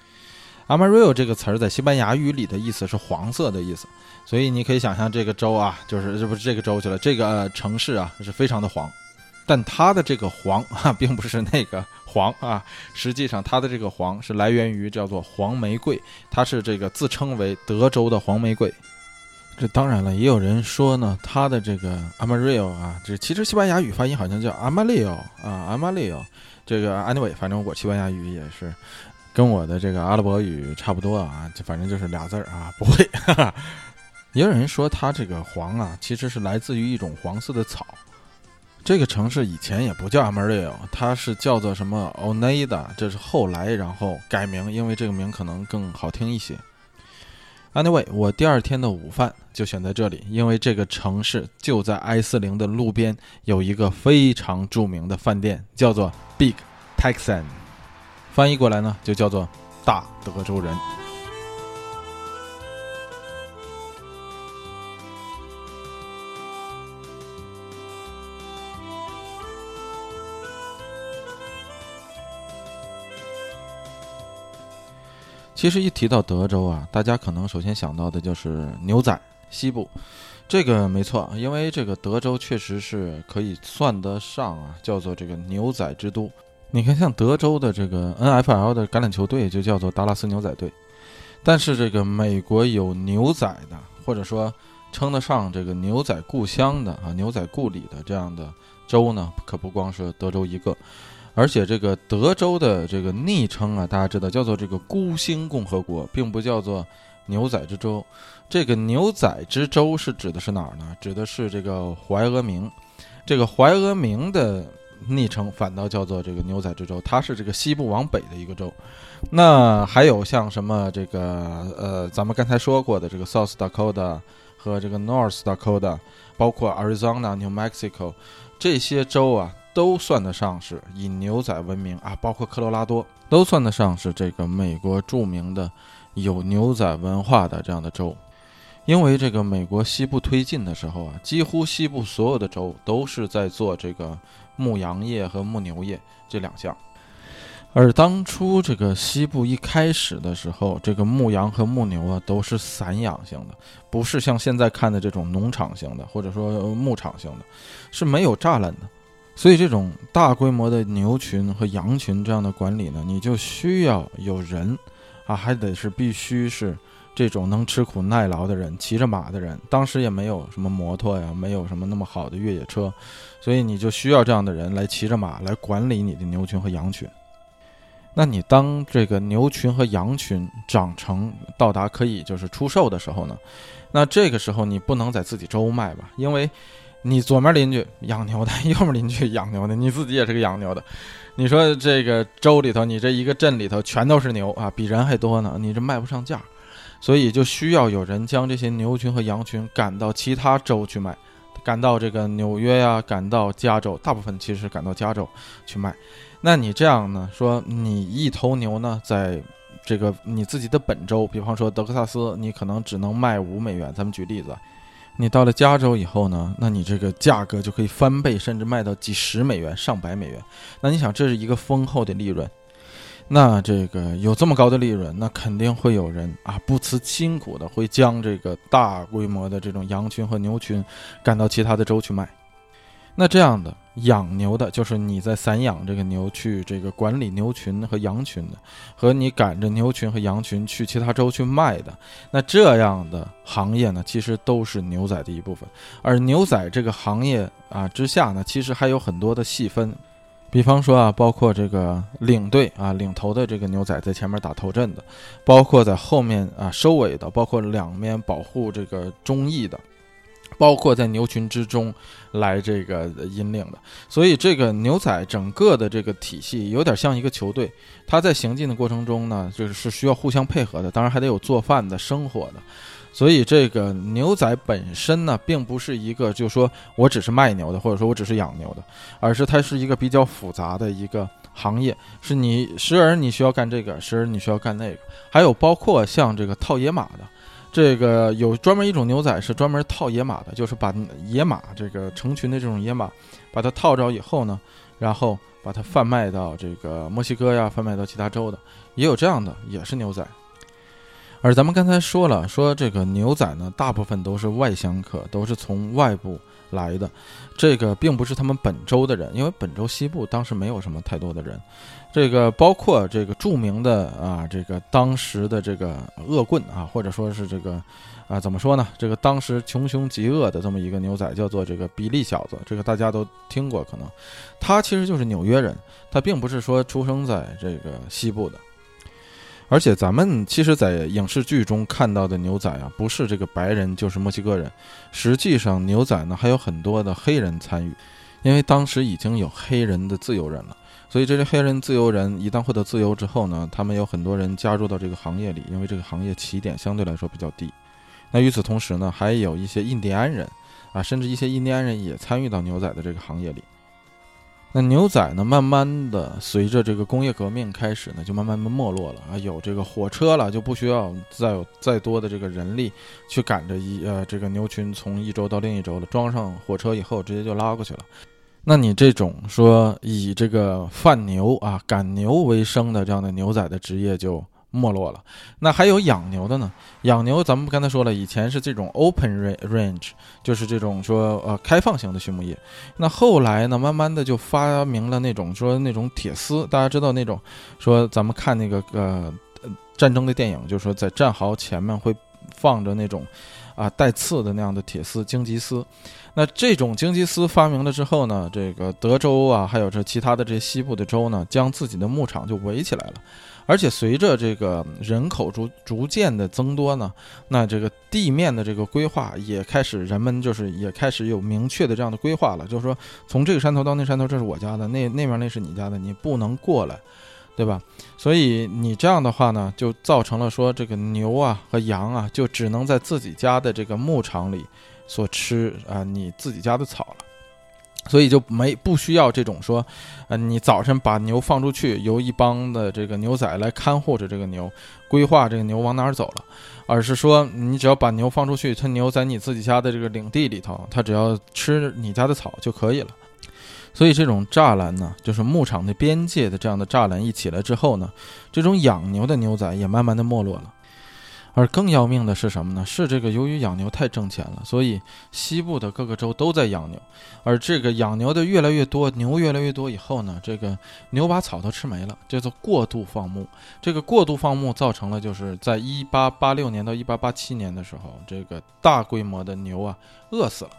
Amarillo 这个词儿在西班牙语里的意思是黄色的意思，所以你可以想象这个州啊，就是这不是这个州去了，这个城市啊是非常的黄。但它的这个黄啊，并不是那个黄啊，实际上它的这个黄是来源于叫做黄玫瑰，它是这个自称为德州的黄玫瑰。这当然了，也有人说呢，它的这个 Amarillo 啊，这其实西班牙语发音好像叫 Amarillo 啊，Amarillo。这个 anyway，反正我西班牙语也是跟我的这个阿拉伯语差不多啊，就反正就是俩字儿啊，不会。也有人说它这个黄啊，其实是来自于一种黄色的草。这个城市以前也不叫 Amarillo，它是叫做什么 Oneida，这是后来然后改名，因为这个名可能更好听一些。Anyway，我第二天的午饭就选在这里，因为这个城市就在 I 四零的路边有一个非常著名的饭店，叫做 Big Texan，翻译过来呢就叫做大德州人。其实一提到德州啊，大家可能首先想到的就是牛仔西部，这个没错，因为这个德州确实是可以算得上啊，叫做这个牛仔之都。你看，像德州的这个 NFL 的橄榄球队就叫做达拉斯牛仔队，但是这个美国有牛仔的，或者说称得上这个牛仔故乡的啊，牛仔故里的这样的州呢，可不光是德州一个。而且这个德州的这个昵称啊，大家知道叫做这个孤星共和国，并不叫做牛仔之州。这个牛仔之州是指的是哪儿呢？指的是这个怀俄明。这个怀俄明的昵称反倒叫做这个牛仔之州，它是这个西部往北的一个州。那还有像什么这个呃，咱们刚才说过的这个 South Dakota 和这个 North Dakota，包括 Arizona、New Mexico 这些州啊。都算得上是以牛仔闻名啊，包括科罗拉多都算得上是这个美国著名的有牛仔文化的这样的州。因为这个美国西部推进的时候啊，几乎西部所有的州都是在做这个牧羊业和牧牛业这两项。而当初这个西部一开始的时候，这个牧羊和牧牛啊都是散养型的，不是像现在看的这种农场型的，或者说牧场型的，是没有栅栏的。所以，这种大规模的牛群和羊群这样的管理呢，你就需要有人，啊，还得是必须是这种能吃苦耐劳的人，骑着马的人。当时也没有什么摩托呀，没有什么那么好的越野车，所以你就需要这样的人来骑着马来管理你的牛群和羊群。那你当这个牛群和羊群长成到达可以就是出售的时候呢，那这个时候你不能在自己州卖吧，因为。你左面邻居养牛的，右面邻居养牛的，你自己也是个养牛的。你说这个州里头，你这一个镇里头全都是牛啊，比人还多呢，你这卖不上价，所以就需要有人将这些牛群和羊群赶到其他州去卖，赶到这个纽约呀，赶到加州，大部分其实赶到加州去卖。那你这样呢？说你一头牛呢，在这个你自己的本州，比方说德克萨斯，你可能只能卖五美元。咱们举例子。你到了加州以后呢，那你这个价格就可以翻倍，甚至卖到几十美元、上百美元。那你想，这是一个丰厚的利润。那这个有这么高的利润，那肯定会有人啊不辞辛苦的会将这个大规模的这种羊群和牛群赶到其他的州去卖。那这样的。养牛的，就是你在散养这个牛去这个管理牛群和羊群的，和你赶着牛群和羊群去其他州去卖的，那这样的行业呢，其实都是牛仔的一部分。而牛仔这个行业啊之下呢，其实还有很多的细分，比方说啊，包括这个领队啊，领头的这个牛仔在前面打头阵的，包括在后面啊收尾的，包括两面保护这个中翼的，包括在牛群之中来这个引领的。所以这个牛仔整个的这个体系有点像一个球队，他在行进的过程中呢，就是需要互相配合的，当然还得有做饭的、生火的。所以这个牛仔本身呢，并不是一个，就说我只是卖牛的，或者说我只是养牛的，而是它是一个比较复杂的一个行业，是你时而你需要干这个，时而你需要干那个，还有包括像这个套野马的，这个有专门一种牛仔是专门套野马的，就是把野马这个成群的这种野马，把它套着以后呢，然后把它贩卖到这个墨西哥呀，贩卖到其他州的，也有这样的，也是牛仔。而咱们刚才说了，说这个牛仔呢，大部分都是外乡客，都是从外部来的，这个并不是他们本州的人，因为本州西部当时没有什么太多的人，这个包括这个著名的啊，这个当时的这个恶棍啊，或者说是这个啊，怎么说呢？这个当时穷凶极恶的这么一个牛仔，叫做这个比利小子，这个大家都听过，可能他其实就是纽约人，他并不是说出生在这个西部的。而且咱们其实，在影视剧中看到的牛仔啊，不是这个白人，就是墨西哥人。实际上，牛仔呢还有很多的黑人参与，因为当时已经有黑人的自由人了。所以，这些黑人自由人一旦获得自由之后呢，他们有很多人加入到这个行业里，因为这个行业起点相对来说比较低。那与此同时呢，还有一些印第安人啊，甚至一些印第安人也参与到牛仔的这个行业里。那牛仔呢，慢慢的随着这个工业革命开始呢，就慢慢没落了啊。有这个火车了，就不需要再有再多的这个人力去赶着一呃这个牛群从一周到另一周了。装上火车以后，直接就拉过去了。那你这种说以这个贩牛啊、赶牛为生的这样的牛仔的职业就。没落了，那还有养牛的呢？养牛，咱们刚才说了，以前是这种 open range，就是这种说呃开放型的畜牧业。那后来呢，慢慢的就发明了那种说那种铁丝，大家知道那种说咱们看那个呃战争的电影，就是说在战壕前面会放着那种啊带刺的那样的铁丝荆棘丝。那这种荆棘丝发明了之后呢，这个德州啊，还有这其他的这西部的州呢，将自己的牧场就围起来了。而且随着这个人口逐逐渐的增多呢，那这个地面的这个规划也开始，人们就是也开始有明确的这样的规划了，就是说从这个山头到那山头，这是我家的，那那面那是你家的，你不能过来，对吧？所以你这样的话呢，就造成了说这个牛啊和羊啊，就只能在自己家的这个牧场里所吃啊你自己家的草了。所以就没不需要这种说，呃，你早晨把牛放出去，由一帮的这个牛仔来看护着这个牛，规划这个牛往哪儿走了，而是说你只要把牛放出去，它牛在你自己家的这个领地里头，它只要吃你家的草就可以了。所以这种栅栏呢，就是牧场的边界的这样的栅栏一起来之后呢，这种养牛的牛仔也慢慢的没落了。而更要命的是什么呢？是这个，由于养牛太挣钱了，所以西部的各个州都在养牛。而这个养牛的越来越多，牛越来越多以后呢，这个牛把草都吃没了，叫做过度放牧。这个过度放牧造成了，就是在一八八六年到一八八七年的时候，这个大规模的牛啊饿死了。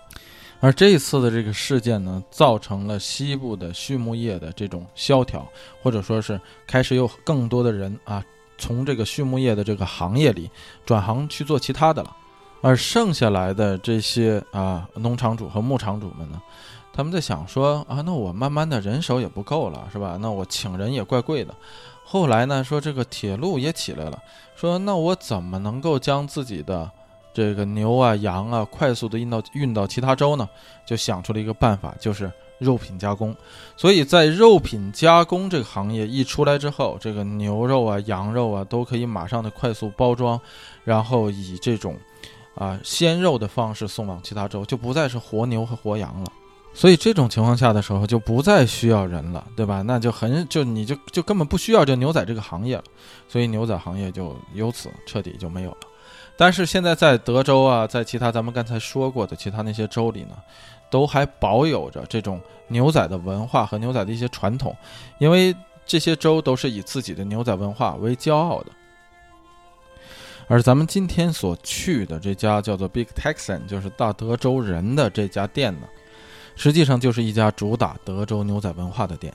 而这一次的这个事件呢，造成了西部的畜牧业的这种萧条，或者说是开始有更多的人啊。从这个畜牧业的这个行业里转行去做其他的了，而剩下来的这些啊农场主和牧场主们呢，他们在想说啊，那我慢慢的人手也不够了，是吧？那我请人也怪贵的。后来呢，说这个铁路也起来了，说那我怎么能够将自己的这个牛啊羊啊快速的运到运到其他州呢？就想出了一个办法，就是。肉品加工，所以在肉品加工这个行业一出来之后，这个牛肉啊、羊肉啊都可以马上的快速包装，然后以这种啊鲜肉的方式送往其他州，就不再是活牛和活羊了。所以这种情况下的时候，就不再需要人了，对吧？那就很就你就就根本不需要这牛仔这个行业了，所以牛仔行业就由此彻底就没有了。但是现在在德州啊，在其他咱们刚才说过的其他那些州里呢。都还保有着这种牛仔的文化和牛仔的一些传统，因为这些州都是以自己的牛仔文化为骄傲的。而咱们今天所去的这家叫做 Big Texan，就是大德州人的这家店呢，实际上就是一家主打德州牛仔文化的店。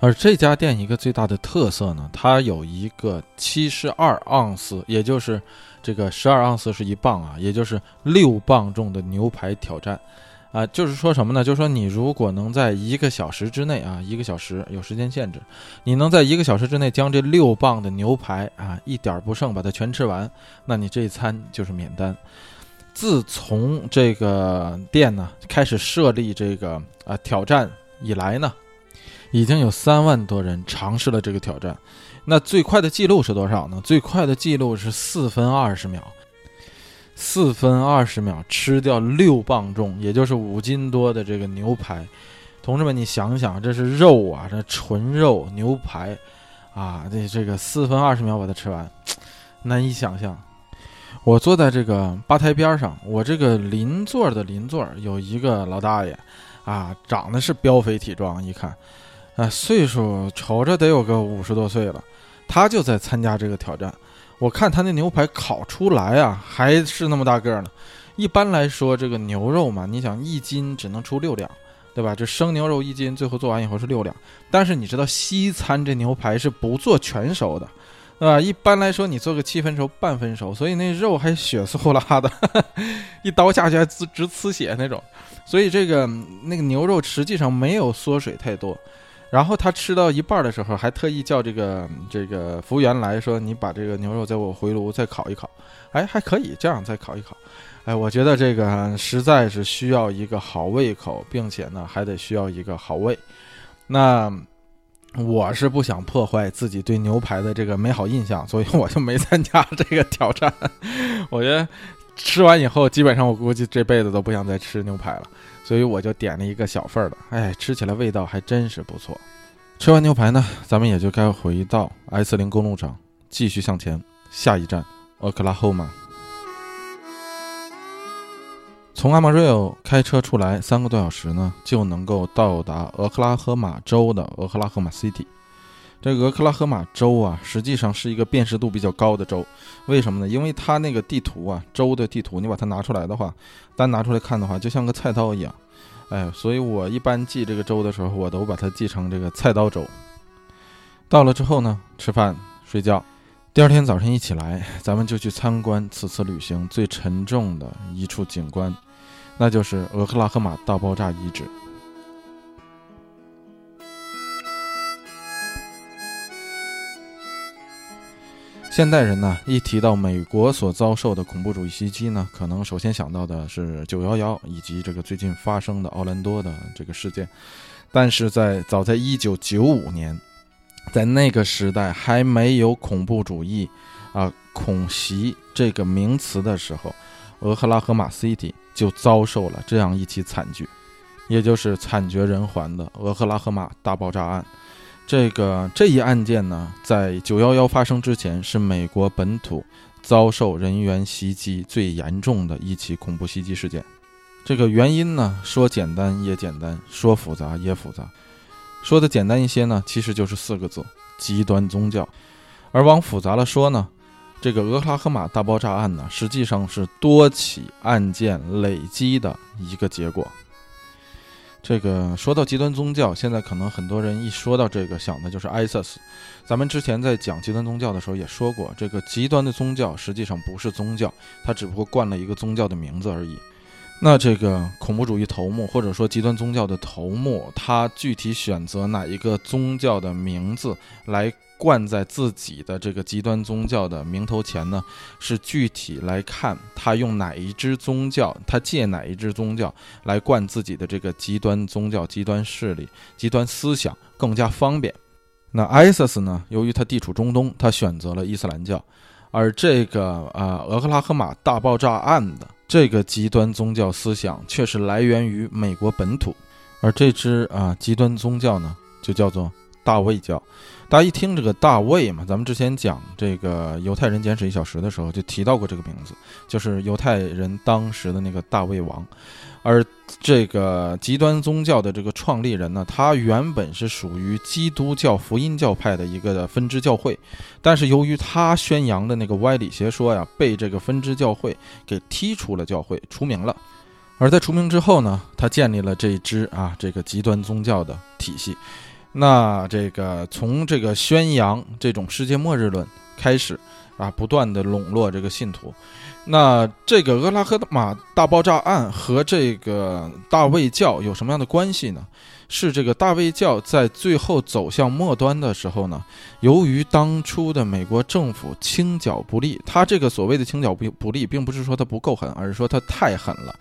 而这家店一个最大的特色呢，它有一个七十二盎司，也就是这个十二盎司是一磅啊，也就是六磅重的牛排挑战。啊，就是说什么呢？就是说你如果能在一个小时之内啊，一个小时有时间限制，你能在一个小时之内将这六磅的牛排啊一点不剩把它全吃完，那你这一餐就是免单。自从这个店呢开始设立这个啊挑战以来呢，已经有三万多人尝试了这个挑战。那最快的记录是多少呢？最快的记录是四分二十秒。四分二十秒吃掉六磅重，也就是五斤多的这个牛排，同志们，你想想，这是肉啊，这纯肉牛排，啊，这这个四分二十秒把它吃完，难以想象。我坐在这个吧台边上，我这个邻座的邻座有一个老大爷，啊，长得是膘肥体壮，一看，啊，岁数瞅着得有个五十多岁了，他就在参加这个挑战。我看他那牛排烤出来啊，还是那么大个呢。一般来说，这个牛肉嘛，你想一斤只能出六两，对吧？这生牛肉一斤，最后做完以后是六两。但是你知道西餐这牛排是不做全熟的，对吧？一般来说你做个七分熟、半分熟，所以那肉还血丝呼啦的，一刀下去还直直呲血那种。所以这个那个牛肉实际上没有缩水太多。然后他吃到一半的时候，还特意叫这个这个服务员来说：“你把这个牛肉在我回炉再烤一烤。”哎，还可以这样再烤一烤。哎，我觉得这个实在是需要一个好胃口，并且呢还得需要一个好胃。那我是不想破坏自己对牛排的这个美好印象，所以我就没参加这个挑战。我觉得吃完以后，基本上我估计这辈子都不想再吃牛排了。所以我就点了一个小份的，哎，吃起来味道还真是不错。吃完牛排呢，咱们也就该回到 S 零公路上继续向前。下一站，俄克拉荷马。从阿马瑞欧开车出来三个多小时呢，就能够到达俄克拉荷马州的俄克拉荷马 City。这俄克拉荷马州啊，实际上是一个辨识度比较高的州，为什么呢？因为它那个地图啊，州的地图，你把它拿出来的话，单拿出来看的话，就像个菜刀一样，哎，所以我一般记这个州的时候，我都把它记成这个菜刀州。到了之后呢，吃饭睡觉，第二天早晨一起来，咱们就去参观此次旅行最沉重的一处景观，那就是俄克拉荷马大爆炸遗址。现代人呢，一提到美国所遭受的恐怖主义袭击呢，可能首先想到的是九幺幺以及这个最近发生的奥兰多的这个事件。但是在早在一九九五年，在那个时代还没有恐怖主义啊恐袭这个名词的时候，俄克拉荷马 City 就遭受了这样一起惨剧，也就是惨绝人寰的俄克拉荷马大爆炸案。这个这一案件呢，在九幺幺发生之前，是美国本土遭受人员袭击最严重的一起恐怖袭击事件。这个原因呢，说简单也简单，说复杂也复杂。说的简单一些呢，其实就是四个字：极端宗教。而往复杂了说呢，这个俄克拉荷马大爆炸案呢，实际上是多起案件累积的一个结果。这个说到极端宗教，现在可能很多人一说到这个想的就是 ISIS。咱们之前在讲极端宗教的时候也说过，这个极端的宗教实际上不是宗教，它只不过冠了一个宗教的名字而已。那这个恐怖主义头目或者说极端宗教的头目，他具体选择哪一个宗教的名字来？冠在自己的这个极端宗教的名头前呢，是具体来看他用哪一支宗教，他借哪一支宗教来冠自己的这个极端宗教、极端势力、极端思想更加方便。那 ISIS 呢，由于他地处中东，他选择了伊斯兰教，而这个啊俄克拉荷马大爆炸案的这个极端宗教思想却是来源于美国本土，而这支啊极端宗教呢，就叫做大卫教。大家一听这个大卫嘛，咱们之前讲这个犹太人简史一小时的时候就提到过这个名字，就是犹太人当时的那个大卫王。而这个极端宗教的这个创立人呢，他原本是属于基督教福音教派的一个分支教会，但是由于他宣扬的那个歪理邪说呀，被这个分支教会给踢出了教会，除名了。而在除名之后呢，他建立了这一支啊这个极端宗教的体系。那这个从这个宣扬这种世界末日论开始啊，不断的笼络这个信徒。那这个俄拉赫马大爆炸案和这个大卫教有什么样的关系呢？是这个大卫教在最后走向末端的时候呢，由于当初的美国政府清剿不力，他这个所谓的清剿不不力，并不是说他不够狠，而是说他太狠了。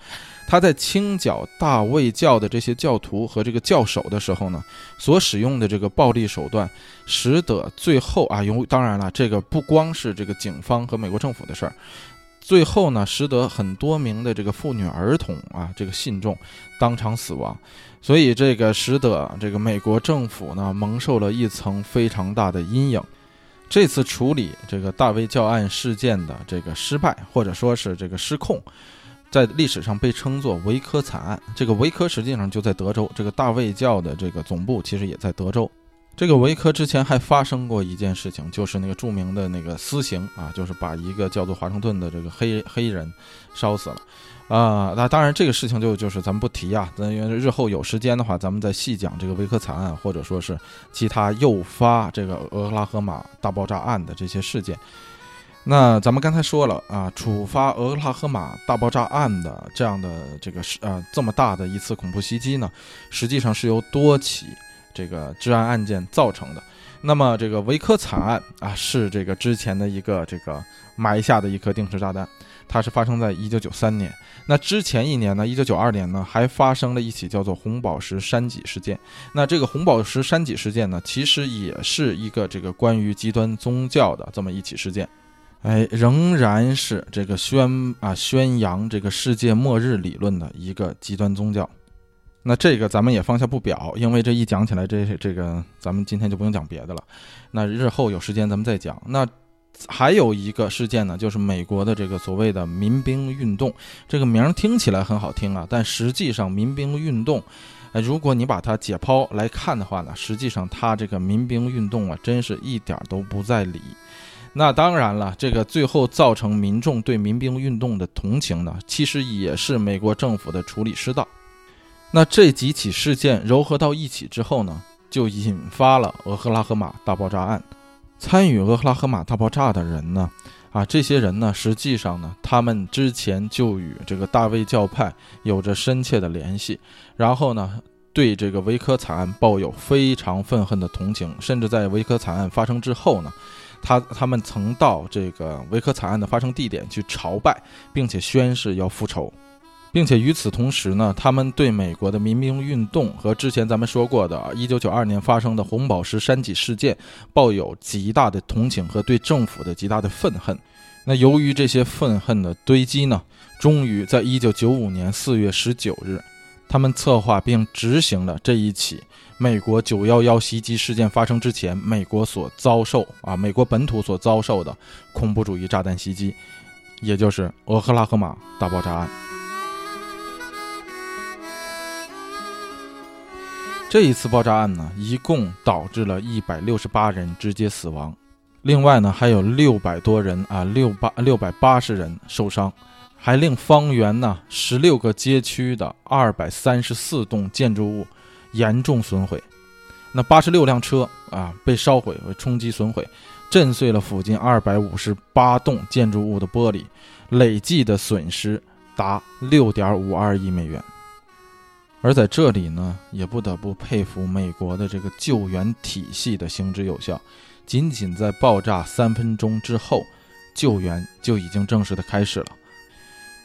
他在清剿大卫教的这些教徒和这个教首的时候呢，所使用的这个暴力手段，使得最后啊，由当然了，这个不光是这个警方和美国政府的事儿。最后呢，使得很多名的这个妇女儿童啊，这个信众当场死亡，所以这个使得这个美国政府呢蒙受了一层非常大的阴影。这次处理这个大卫教案事件的这个失败，或者说是这个失控，在历史上被称作维科惨案。这个维科实际上就在德州，这个大卫教的这个总部其实也在德州。这个维科之前还发生过一件事情，就是那个著名的那个私刑啊，就是把一个叫做华盛顿的这个黑黑人烧死了，啊，那当然这个事情就就是咱们不提啊，咱因为日后有时间的话，咱们再细讲这个维科惨案，或者说是其他诱发这个俄克拉荷马大爆炸案的这些事件。那咱们刚才说了啊，触发俄克拉荷马大爆炸案的这样的这个是呃这么大的一次恐怖袭击呢，实际上是由多起。这个治安案件造成的，那么这个维科惨案啊，是这个之前的一个这个埋下的一颗定时炸弹，它是发生在一九九三年。那之前一年呢，一九九二年呢，还发生了一起叫做红宝石山脊事件。那这个红宝石山脊事件呢，其实也是一个这个关于极端宗教的这么一起事件，哎，仍然是这个宣啊宣扬这个世界末日理论的一个极端宗教。那这个咱们也放下不表，因为这一讲起来，这这个咱们今天就不用讲别的了。那日后有时间咱们再讲。那还有一个事件呢，就是美国的这个所谓的民兵运动，这个名听起来很好听啊，但实际上民兵运动，呃，如果你把它解剖来看的话呢，实际上它这个民兵运动啊，真是一点都不在理。那当然了，这个最后造成民众对民兵运动的同情呢，其实也是美国政府的处理失当。那这几起事件糅合到一起之后呢，就引发了俄克拉荷马大爆炸案。参与俄克拉荷马大爆炸的人呢，啊，这些人呢，实际上呢，他们之前就与这个大卫教派有着深切的联系，然后呢，对这个维科惨案抱有非常愤恨的同情，甚至在维科惨案发生之后呢，他他们曾到这个维克惨案的发生地点去朝拜，并且宣誓要复仇。并且与此同时呢，他们对美国的民兵运动和之前咱们说过的1992年发生的红宝石山脊事件抱有极大的同情和对政府的极大的愤恨。那由于这些愤恨的堆积呢，终于在1995年4月19日，他们策划并执行了这一起美国911袭击事件发生之前美国所遭受啊美国本土所遭受的恐怖主义炸弹袭击，也就是俄克拉荷马大爆炸案。这一次爆炸案呢，一共导致了一百六十八人直接死亡，另外呢还有六百多人啊，六八六百八十人受伤，还令方圆呢十六个街区的二百三十四栋建筑物严重损毁，那八十六辆车啊被烧毁为冲击损毁，震碎了附近二百五十八栋建筑物的玻璃，累计的损失达六点五二亿美元。而在这里呢，也不得不佩服美国的这个救援体系的行之有效。仅仅在爆炸三分钟之后，救援就已经正式的开始了。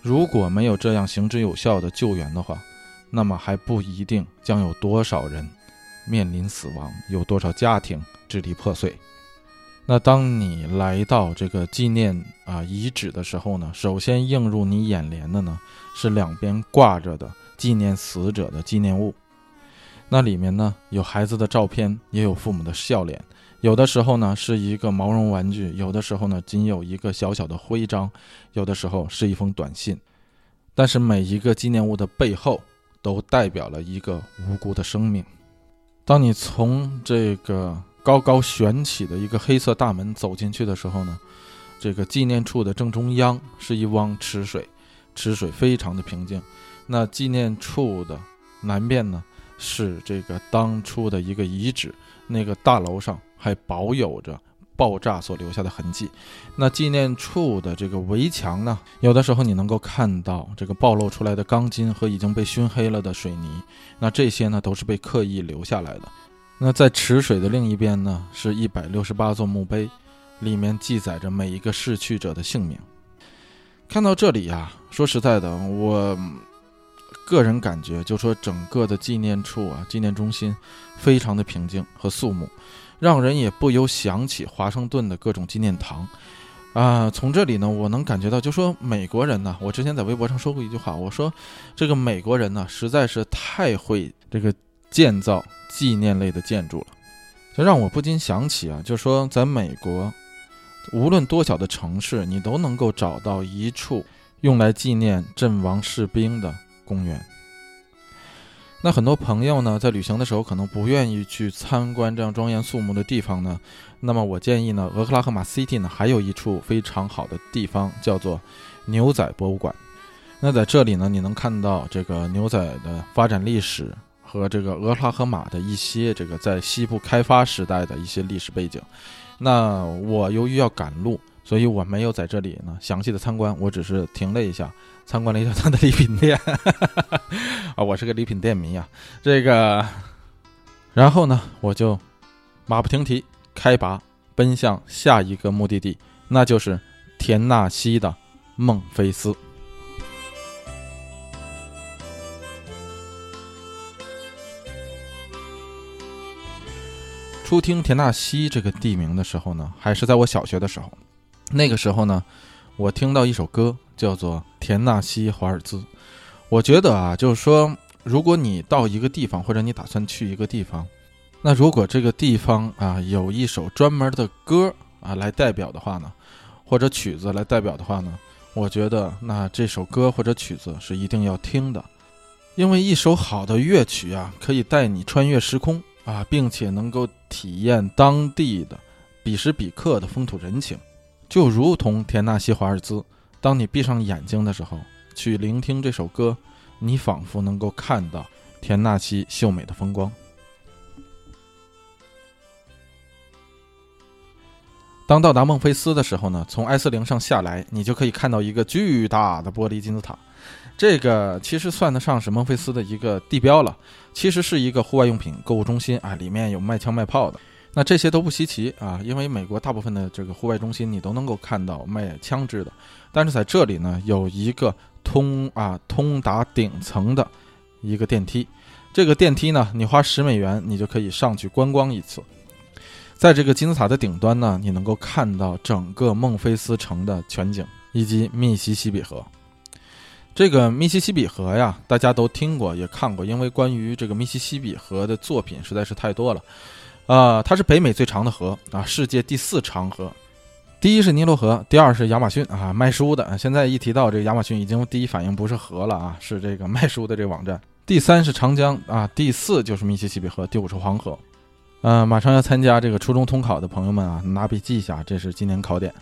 如果没有这样行之有效的救援的话，那么还不一定将有多少人面临死亡，有多少家庭支离破碎。那当你来到这个纪念啊遗址的时候呢，首先映入你眼帘的呢，是两边挂着的。纪念死者的纪念物，那里面呢有孩子的照片，也有父母的笑脸。有的时候呢是一个毛绒玩具，有的时候呢仅有一个小小的徽章，有的时候是一封短信。但是每一个纪念物的背后，都代表了一个无辜的生命。当你从这个高高悬起的一个黑色大门走进去的时候呢，这个纪念处的正中央是一汪池水，池水非常的平静。那纪念处的南边呢，是这个当初的一个遗址，那个大楼上还保有着爆炸所留下的痕迹。那纪念处的这个围墙呢，有的时候你能够看到这个暴露出来的钢筋和已经被熏黑了的水泥，那这些呢都是被刻意留下来的。那在池水的另一边呢，是一百六十八座墓碑，里面记载着每一个逝去者的姓名。看到这里呀，说实在的，我个人感觉，就说整个的纪念处啊，纪念中心非常的平静和肃穆，让人也不由想起华盛顿的各种纪念堂啊。从这里呢，我能感觉到，就说美国人呢，我之前在微博上说过一句话，我说这个美国人呢，实在是太会这个建造纪念类的建筑了，这让我不禁想起啊，就说在美国。无论多小的城市，你都能够找到一处用来纪念阵亡士兵的公园。那很多朋友呢，在旅行的时候可能不愿意去参观这样庄严肃穆的地方呢。那么我建议呢，俄克拉荷马 City 呢，还有一处非常好的地方，叫做牛仔博物馆。那在这里呢，你能看到这个牛仔的发展历史和这个俄克拉荷马的一些这个在西部开发时代的一些历史背景。那我由于要赶路，所以我没有在这里呢详细的参观，我只是停了一下，参观了一下他的礼品店。啊，我是个礼品店迷啊。这个，然后呢，我就马不停蹄开拔，奔向下一个目的地，那就是田纳西的孟菲斯。初听田纳西这个地名的时候呢，还是在我小学的时候。那个时候呢，我听到一首歌叫做《田纳西华尔兹》。我觉得啊，就是说，如果你到一个地方，或者你打算去一个地方，那如果这个地方啊有一首专门的歌啊来代表的话呢，或者曲子来代表的话呢，我觉得那这首歌或者曲子是一定要听的，因为一首好的乐曲啊，可以带你穿越时空。啊，并且能够体验当地的彼时彼刻的风土人情，就如同田纳西华尔兹。当你闭上眼睛的时候，去聆听这首歌，你仿佛能够看到田纳西秀美的风光。当到达孟菲斯的时候呢，从 S 零上下来，你就可以看到一个巨大的玻璃金字塔。这个其实算得上是孟菲斯的一个地标了，其实是一个户外用品购物中心啊，里面有卖枪卖炮的。那这些都不稀奇啊，因为美国大部分的这个户外中心你都能够看到卖枪支的。但是在这里呢，有一个通啊通达顶层的一个电梯，这个电梯呢，你花十美元你就可以上去观光一次。在这个金字塔的顶端呢，你能够看到整个孟菲斯城的全景以及密西西比河。这个密西西比河呀，大家都听过也看过，因为关于这个密西西比河的作品实在是太多了。啊，它是北美最长的河啊，世界第四长河。第一是尼罗河，第二是亚马逊啊，卖书的。现在一提到这个亚马逊，已经第一反应不是河了啊，是这个卖书的这个网站。第三是长江啊，第四就是密西西比河，第五是黄河。嗯，马上要参加这个初中通考的朋友们啊，拿笔记一下，这是今年考点。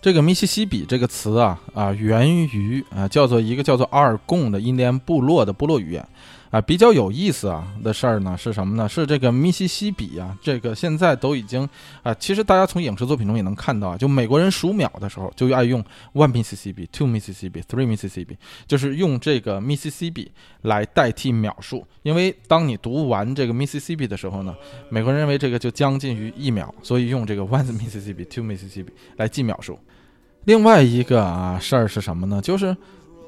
这个密西西比这个词啊啊，源于啊叫做一个叫做阿尔贡的印第安部落的部落语言。啊，比较有意思啊的事儿呢是什么呢？是这个密西西比啊，这个现在都已经啊，其实大家从影视作品中也能看到啊，就美国人数秒的时候就爱用 one Mississippi, two Mississippi, three Mississippi，就是用这个 Mississippi 来代替秒数。因为当你读完这个 Mississippi 的时候呢，美国人认为这个就将近于一秒，所以用这个 one Mississippi, two Mississippi 来记秒数。另外一个啊事儿是什么呢？就是。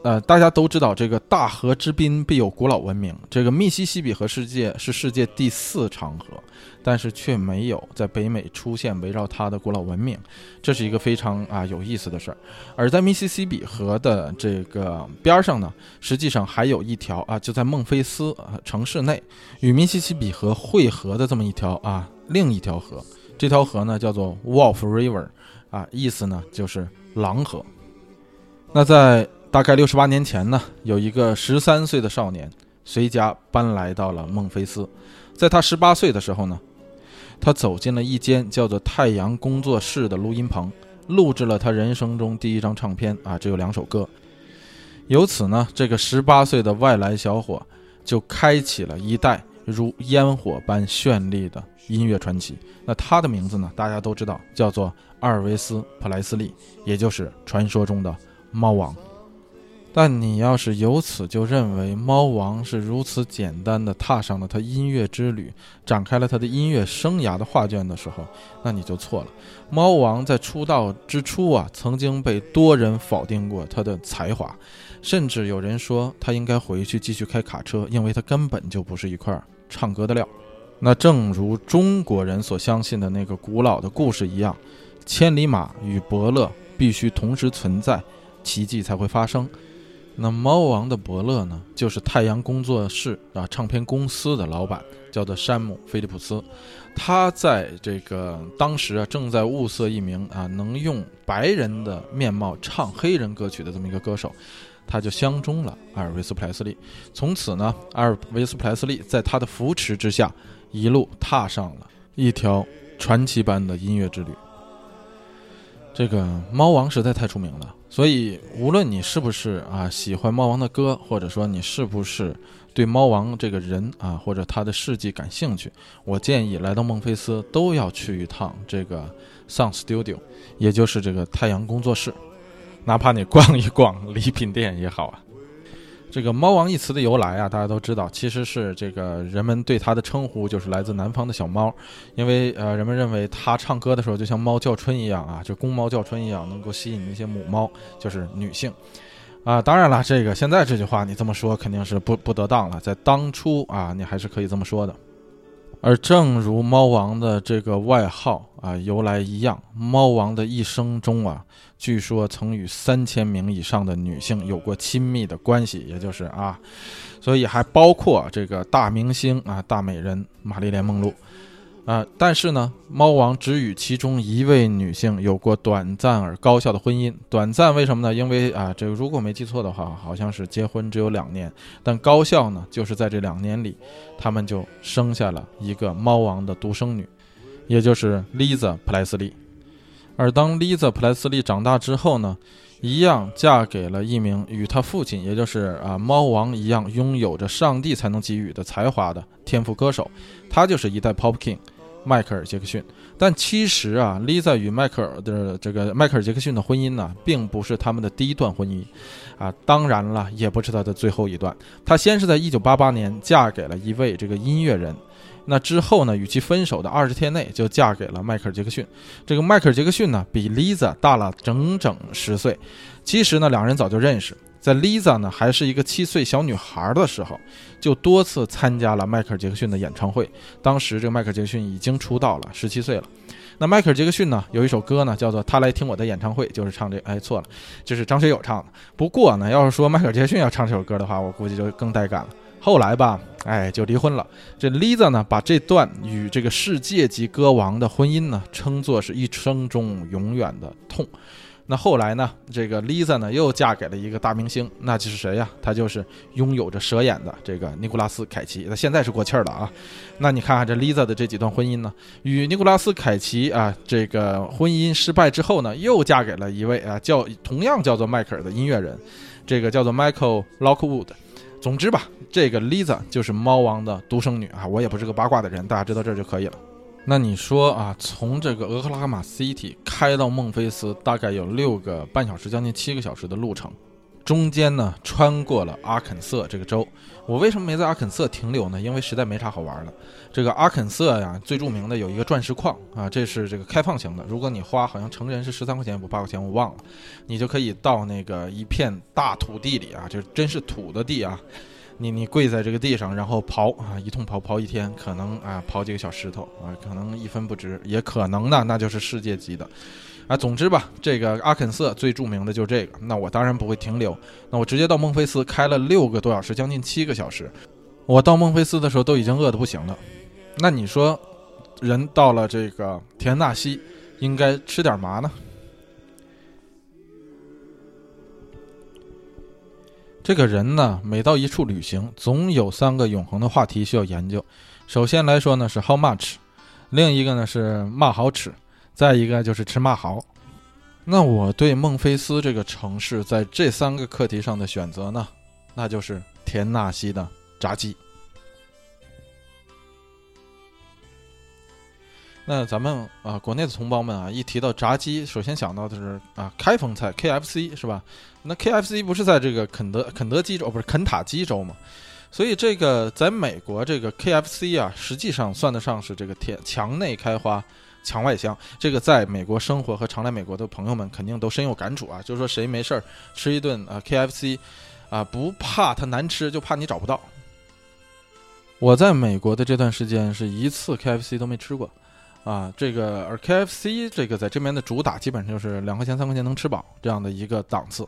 呃，大家都知道这个大河之滨必有古老文明。这个密西西比河世界是世界第四长河，但是却没有在北美出现围绕它的古老文明，这是一个非常啊有意思的事儿。而在密西西比河的这个边上呢，实际上还有一条啊，就在孟菲斯城市内与密西西比河汇合的这么一条啊另一条河，这条河呢叫做 Wolf River，啊，意思呢就是狼河。那在大概六十八年前呢，有一个十三岁的少年随家搬来到了孟菲斯。在他十八岁的时候呢，他走进了一间叫做“太阳工作室”的录音棚，录制了他人生中第一张唱片啊，只有两首歌。由此呢，这个十八岁的外来小伙就开启了一代如烟火般绚丽的音乐传奇。那他的名字呢，大家都知道，叫做阿尔维斯·普莱斯利，也就是传说中的猫王。但你要是由此就认为猫王是如此简单的踏上了他音乐之旅，展开了他的音乐生涯的画卷的时候，那你就错了。猫王在出道之初啊，曾经被多人否定过他的才华，甚至有人说他应该回去继续开卡车，因为他根本就不是一块唱歌的料。那正如中国人所相信的那个古老的故事一样，千里马与伯乐必须同时存在，奇迹才会发生。那猫王的伯乐呢，就是太阳工作室啊，唱片公司的老板，叫做山姆·菲利普斯。他在这个当时啊，正在物色一名啊，能用白人的面貌唱黑人歌曲的这么一个歌手，他就相中了阿尔维斯·普莱斯利。从此呢，阿尔维斯·普莱斯利在他的扶持之下，一路踏上了一条传奇般的音乐之旅。这个猫王实在太出名了。所以，无论你是不是啊喜欢猫王的歌，或者说你是不是对猫王这个人啊或者他的事迹感兴趣，我建议来到孟菲斯都要去一趟这个 Sun Studio，也就是这个太阳工作室，哪怕你逛一逛礼品店也好啊。这个“猫王”一词的由来啊，大家都知道，其实是这个人们对它的称呼就是来自南方的小猫，因为呃，人们认为它唱歌的时候就像猫叫春一样啊，就公猫叫春一样，能够吸引那些母猫，就是女性啊。当然了，这个现在这句话你这么说肯定是不不得当了，在当初啊，你还是可以这么说的。而正如猫王的这个外号啊由来一样，猫王的一生中啊，据说曾与三千名以上的女性有过亲密的关系，也就是啊，所以还包括这个大明星啊大美人玛丽莲梦露。啊，但是呢，猫王只与其中一位女性有过短暂而高效的婚姻。短暂为什么呢？因为啊，这个如果没记错的话，好像是结婚只有两年。但高效呢，就是在这两年里，他们就生下了一个猫王的独生女，也就是 Lisa 普莱斯利。而当 Lisa 普莱斯利长大之后呢？一样嫁给了一名与他父亲，也就是啊猫王一样，拥有着上帝才能给予的才华的天赋歌手，他就是一代 Pop King，迈克尔·杰克逊。但其实啊，Lisa 与迈克尔的这个迈克尔·杰克逊的婚姻呢，并不是他们的第一段婚姻，啊，当然了，也不是他的最后一段。他先是在1988年嫁给了一位这个音乐人。那之后呢？与其分手的二十天内，就嫁给了迈克尔·杰克逊。这个迈克尔·杰克逊呢，比 Lisa 大了整整十岁。其实呢，两人早就认识，在 Lisa 呢还是一个七岁小女孩的时候，就多次参加了迈克尔·杰克逊的演唱会。当时这个迈克尔·杰克逊已经出道了，十七岁了。那迈克尔·杰克逊呢，有一首歌呢，叫做《他来听我的演唱会》，就是唱这……哎，错了，就是张学友唱的。不过呢，要是说迈克尔·杰克逊要唱这首歌的话，我估计就更带感了。后来吧，哎，就离婚了。这 Lisa 呢，把这段与这个世界级歌王的婚姻呢，称作是一生中永远的痛。那后来呢，这个 Lisa 呢，又嫁给了一个大明星，那就是谁呀？他就是拥有着蛇眼的这个尼古拉斯凯奇。那现在是过气儿了啊。那你看看这 Lisa 的这几段婚姻呢，与尼古拉斯凯奇啊，这个婚姻失败之后呢，又嫁给了一位啊，叫同样叫做迈克尔的音乐人，这个叫做 Michael Lockwood。总之吧，这个 Lisa 就是猫王的独生女啊！我也不是个八卦的人，大家知道这就可以了。那你说啊，从这个俄克拉荷马 City 开到孟菲斯，大概有六个半小时，将近七个小时的路程。中间呢，穿过了阿肯色这个州。我为什么没在阿肯色停留呢？因为实在没啥好玩的。这个阿肯色呀，最著名的有一个钻石矿啊，这是这个开放型的。如果你花好像成人是十三块钱，不八块钱，我忘了，你就可以到那个一片大土地里啊，就真是土的地啊。你你跪在这个地上，然后刨啊，一通刨刨一天，可能啊刨几个小石头啊，可能一分不值，也可能呢，那就是世界级的。啊，总之吧，这个阿肯色最著名的就是这个。那我当然不会停留，那我直接到孟菲斯开了六个多小时，将近七个小时。我到孟菲斯的时候都已经饿得不行了。那你说，人到了这个田纳西，应该吃点嘛呢？这个人呢，每到一处旅行，总有三个永恒的话题需要研究。首先来说呢是 How much，另一个呢是骂好吃。再一个就是吃骂好，那我对孟菲斯这个城市在这三个课题上的选择呢，那就是田纳西的炸鸡。那咱们啊，国内的同胞们啊，一提到炸鸡，首先想到的是啊，开封菜 KFC 是吧？那 KFC 不是在这个肯德肯德基州，不是肯塔基州吗？所以这个在美国，这个 KFC 啊，实际上算得上是这个天墙内开花，墙外香。这个在美国生活和常来美国的朋友们肯定都深有感触啊。就是说谁没事儿吃一顿啊 KFC，啊不怕它难吃，就怕你找不到。我在美国的这段时间是一次 KFC 都没吃过。啊，这个而 KFC 这个在这边的主打基本上就是两块钱三块钱能吃饱这样的一个档次。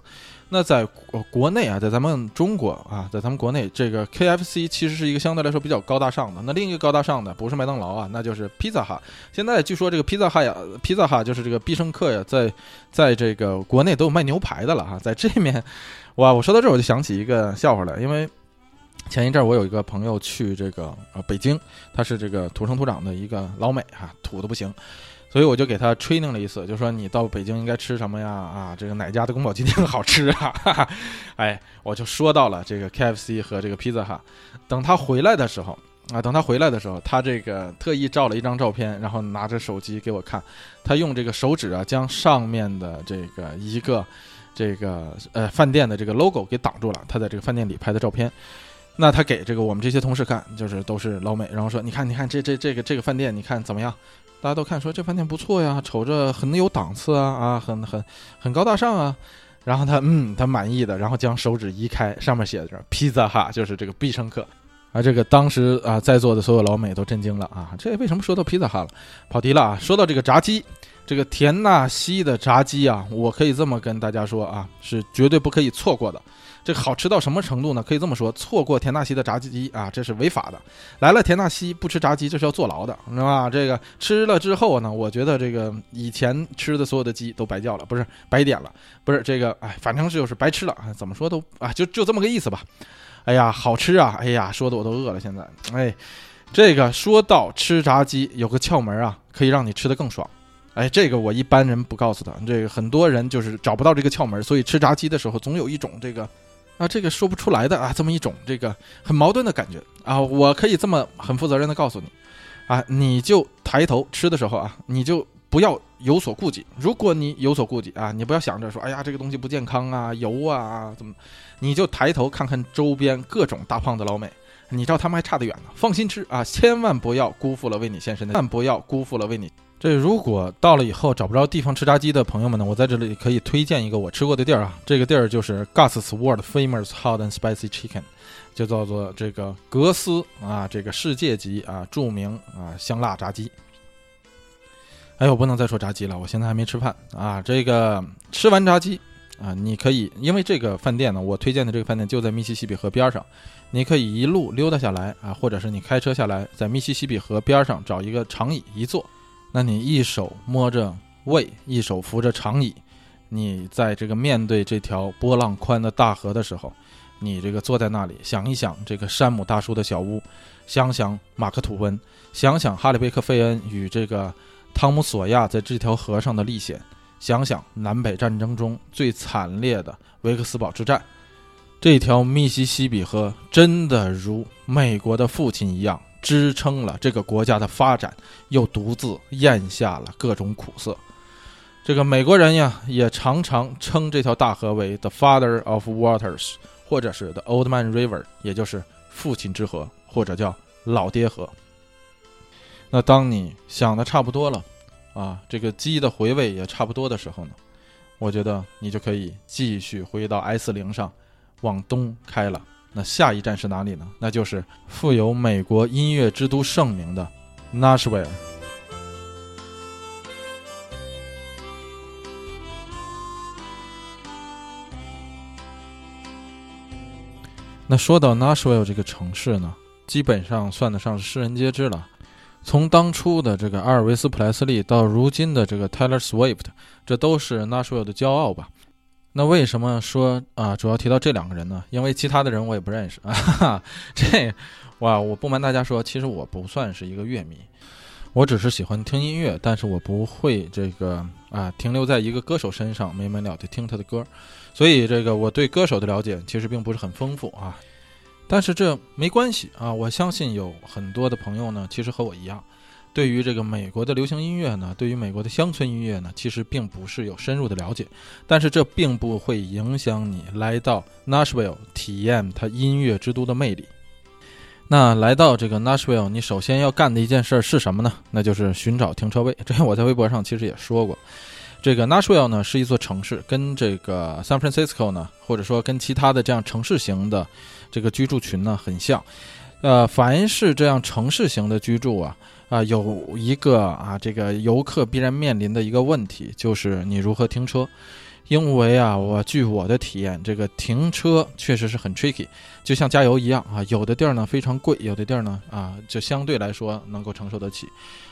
那在国内啊，在咱们中国啊，在咱们国内，这个 KFC 其实是一个相对来说比较高大上的。那另一个高大上的不是麦当劳啊，那就是披萨哈。现在据说这个披萨哈呀，披萨哈就是这个必胜客呀，在在这个国内都有卖牛排的了哈。在这面，哇，我说到这我就想起一个笑话来，因为。前一阵我有一个朋友去这个呃北京，他是这个土生土长的一个老美哈，土的不行，所以我就给他 training 了一次，就说你到北京应该吃什么呀？啊，这个哪家的宫保鸡丁 好吃啊？哈哈，哎，我就说到了这个 KFC 和这个披萨哈。等他回来的时候啊，等他回来的时候，他这个特意照了一张照片，然后拿着手机给我看，他用这个手指啊将上面的这个一个这个呃饭店的这个 logo 给挡住了，他在这个饭店里拍的照片。那他给这个我们这些同事看，就是都是老美，然后说，你看，你看这这这个这个饭店，你看怎么样？大家都看说这饭店不错呀，瞅着很有档次啊啊，很很很高大上啊。然后他嗯，他满意的，然后将手指移开，上面写着“披萨哈”，就是这个必胜客。啊，这个当时啊，在座的所有老美都震惊了啊！这为什么说到披萨哈了？跑题了啊！说到这个炸鸡，这个田纳西的炸鸡啊，我可以这么跟大家说啊，是绝对不可以错过的。这好吃到什么程度呢？可以这么说，错过田纳西的炸鸡啊，这是违法的。来了田纳西不吃炸鸡，这是要坐牢的，是吧？这个吃了之后呢，我觉得这个以前吃的所有的鸡都白叫了，不是白点了，不是这个，哎，反正是就是白吃了。怎么说都啊，就就这么个意思吧。哎呀，好吃啊！哎呀，说的我都饿了。现在，哎，这个说到吃炸鸡有个窍门啊，可以让你吃的更爽。哎，这个我一般人不告诉他，这个很多人就是找不到这个窍门，所以吃炸鸡的时候总有一种这个。啊，这个说不出来的啊，这么一种这个很矛盾的感觉啊，我可以这么很负责任的告诉你，啊，你就抬头吃的时候啊，你就不要有所顾忌。如果你有所顾忌啊，你不要想着说，哎呀，这个东西不健康啊，油啊，怎么，你就抬头看看周边各种大胖子老美，你知道他们还差得远呢。放心吃啊，千万不要辜负了为你献身的，万不要辜负了为你。这如果到了以后找不着地方吃炸鸡的朋友们呢，我在这里可以推荐一个我吃过的地儿啊。这个地儿就是 Gus's World Famous Hot and Spicy Chicken，就叫做这个格斯啊，这个世界级啊著名啊香辣炸鸡。哎，我不能再说炸鸡了，我现在还没吃饭啊。这个吃完炸鸡啊，你可以因为这个饭店呢，我推荐的这个饭店就在密西西比河边上，你可以一路溜达下来啊，或者是你开车下来，在密西西比河边上找一个长椅一坐。那你一手摸着胃，一手扶着长椅，你在这个面对这条波浪宽的大河的时候，你这个坐在那里，想一想这个山姆大叔的小屋，想想马克吐温，想想哈利贝克费恩与这个汤姆索亚在这条河上的历险，想想南北战争中最惨烈的维克斯堡之战，这条密西西比河真的如美国的父亲一样。支撑了这个国家的发展，又独自咽下了各种苦涩。这个美国人呀，也常常称这条大河为 “the father of waters”，或者是 “the old man river”，也就是父亲之河，或者叫老爹河。那当你想的差不多了，啊，这个鸡的回味也差不多的时候呢，我觉得你就可以继续回到 S 零上，往东开了。那下一站是哪里呢？那就是富有美国音乐之都盛名的 Nashville。那说到 Nashville 这个城市呢，基本上算得上是世人皆知了。从当初的这个阿尔维斯·普莱斯利到如今的这个 Taylor Swift，这都是 Nashville 的骄傲吧。那为什么说啊，主要提到这两个人呢？因为其他的人我也不认识啊。这，哇，我不瞒大家说，其实我不算是一个乐迷，我只是喜欢听音乐，但是我不会这个啊停留在一个歌手身上没完了的听他的歌，所以这个我对歌手的了解其实并不是很丰富啊。但是这没关系啊，我相信有很多的朋友呢，其实和我一样，对于这个美国的流行音乐呢，对于美国的乡村音乐呢，其实并不是有深入的了解。但是这并不会影响你来到 Nashville 体验它音乐之都的魅力。那来到这个 Nashville，你首先要干的一件事是什么呢？那就是寻找停车位。这我在微博上其实也说过。这个 Nashville 呢是一座城市，跟这个 San Francisco 呢，或者说跟其他的这样城市型的这个居住群呢很像。呃，凡是这样城市型的居住啊，啊，有一个啊，这个游客必然面临的一个问题就是你如何停车。因为啊，我据我的体验，这个停车确实是很 tricky，就像加油一样啊，有的地儿呢非常贵，有的地儿呢啊就相对来说能够承受得起。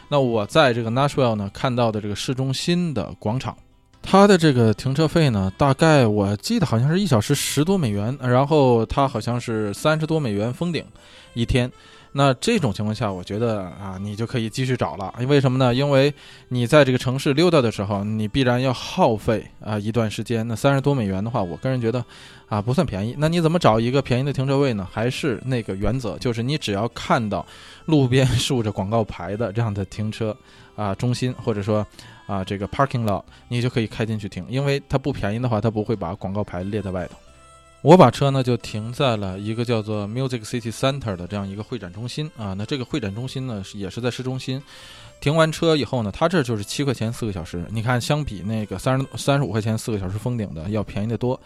那我在这个 Nashville 呢看到的这个市中心的广场，它的这个停车费呢，大概我记得好像是一小时十多美元，然后它好像是三十多美元封顶一天。那这种情况下，我觉得啊，你就可以继续找了。因为什么呢？因为你在这个城市溜达的时候，你必然要耗费啊一段时间。那三十多美元的话，我个人觉得啊不算便宜。那你怎么找一个便宜的停车位呢？还是那个原则，就是你只要看到路边 竖着广告牌的这样的停车啊中心，或者说啊这个 parking lot，你就可以开进去停。因为它不便宜的话，它不会把广告牌列在外头。我把车呢就停在了一个叫做 Music City Center 的这样一个会展中心啊，那这个会展中心呢是也是在市中心。停完车以后呢，它这就是七块钱四个小时，你看相比那个三十三十五块钱四个小时封顶的要便宜得多。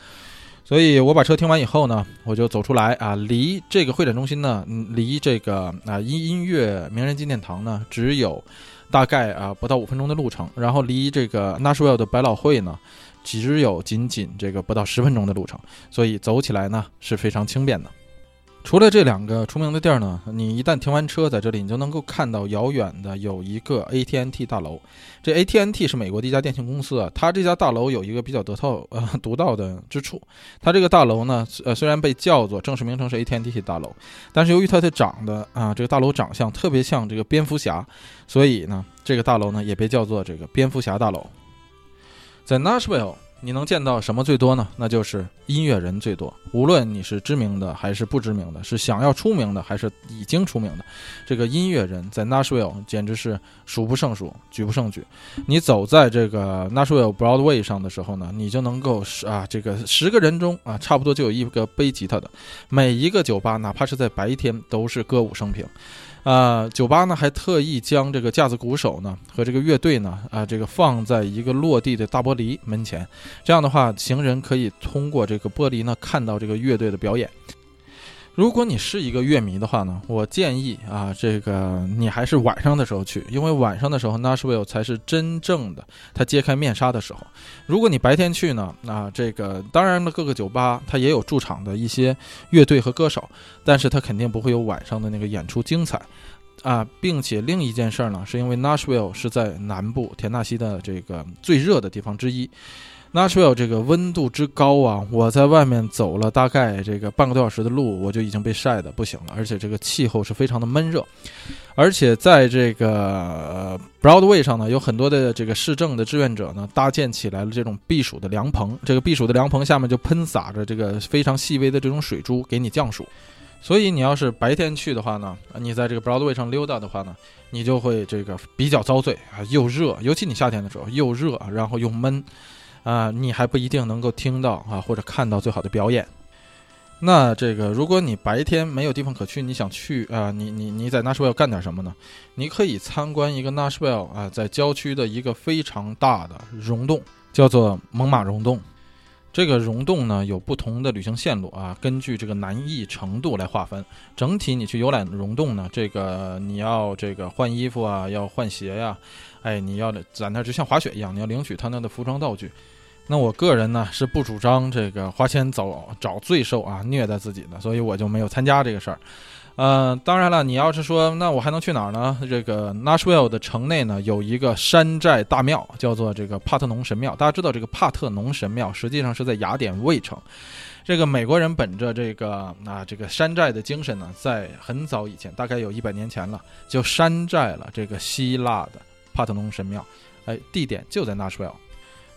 所以我把车停完以后呢，我就走出来啊，离这个会展中心呢，离这个啊音音乐名人纪念堂呢只有大概啊不到五分钟的路程，然后离这个 Nashville 的百老汇呢。只有仅仅这个不到十分钟的路程，所以走起来呢是非常轻便的。除了这两个出名的地儿呢，你一旦停完车在这里，你就能够看到遥远的有一个 ATNT 大楼。这 ATNT 是美国的一家电信公司啊，它这家大楼有一个比较得套呃 独到的之处。它这个大楼呢，呃虽然被叫做正式名称是 ATNT 大楼，但是由于它的长得啊这个大楼长相特别像这个蝙蝠侠，所以呢这个大楼呢也被叫做这个蝙蝠侠大楼。在 Nashville，你能见到什么最多呢？那就是音乐人最多。无论你是知名的还是不知名的，是想要出名的还是已经出名的，这个音乐人在 Nashville 简直是数不胜数、举不胜举。你走在这个 Nashville Broadway 上的时候呢，你就能够啊，这个十个人中啊，差不多就有一个背吉他的。每一个酒吧，哪怕是在白天，都是歌舞升平。啊，酒吧呢还特意将这个架子鼓手呢和这个乐队呢啊，这个放在一个落地的大玻璃门前，这样的话，行人可以通过这个玻璃呢看到这个乐队的表演。如果你是一个乐迷的话呢，我建议啊，这个你还是晚上的时候去，因为晚上的时候 Nashville 才是真正的它揭开面纱的时候。如果你白天去呢，啊，这个当然了，各个酒吧它也有驻场的一些乐队和歌手，但是它肯定不会有晚上的那个演出精彩，啊，并且另一件事儿呢，是因为 Nashville 是在南部田纳西的这个最热的地方之一。Nashville 这个温度之高啊，我在外面走了大概这个半个多小时的路，我就已经被晒得不行了。而且这个气候是非常的闷热，而且在这个 Broadway 上呢，有很多的这个市政的志愿者呢，搭建起来了这种避暑的凉棚。这个避暑的凉棚下面就喷洒着这个非常细微的这种水珠，给你降暑。所以你要是白天去的话呢，你在这个 Broadway 上溜达的话呢，你就会这个比较遭罪啊，又热，尤其你夏天的时候又热，然后又闷。啊，你还不一定能够听到啊，或者看到最好的表演。那这个，如果你白天没有地方可去，你想去啊，你你你在 Nashville 干点什么呢？你可以参观一个 Nashville 啊，在郊区的一个非常大的溶洞，叫做猛犸溶洞。这个溶洞呢，有不同的旅行线路啊，根据这个难易程度来划分。整体你去游览溶洞呢，这个你要这个换衣服啊，要换鞋呀，哎，你要在那就像滑雪一样，你要领取他那的服装道具。那我个人呢是不主张这个花钱找找罪受啊，虐待自己的，所以我就没有参加这个事儿。呃，当然了，你要是说那我还能去哪儿呢？这个 Nashville 的城内呢有一个山寨大庙，叫做这个帕特农神庙。大家知道这个帕特农神庙实际上是在雅典卫城。这个美国人本着这个啊这个山寨的精神呢，在很早以前，大概有一百年前了，就山寨了这个希腊的帕特农神庙。哎，地点就在 Nashville。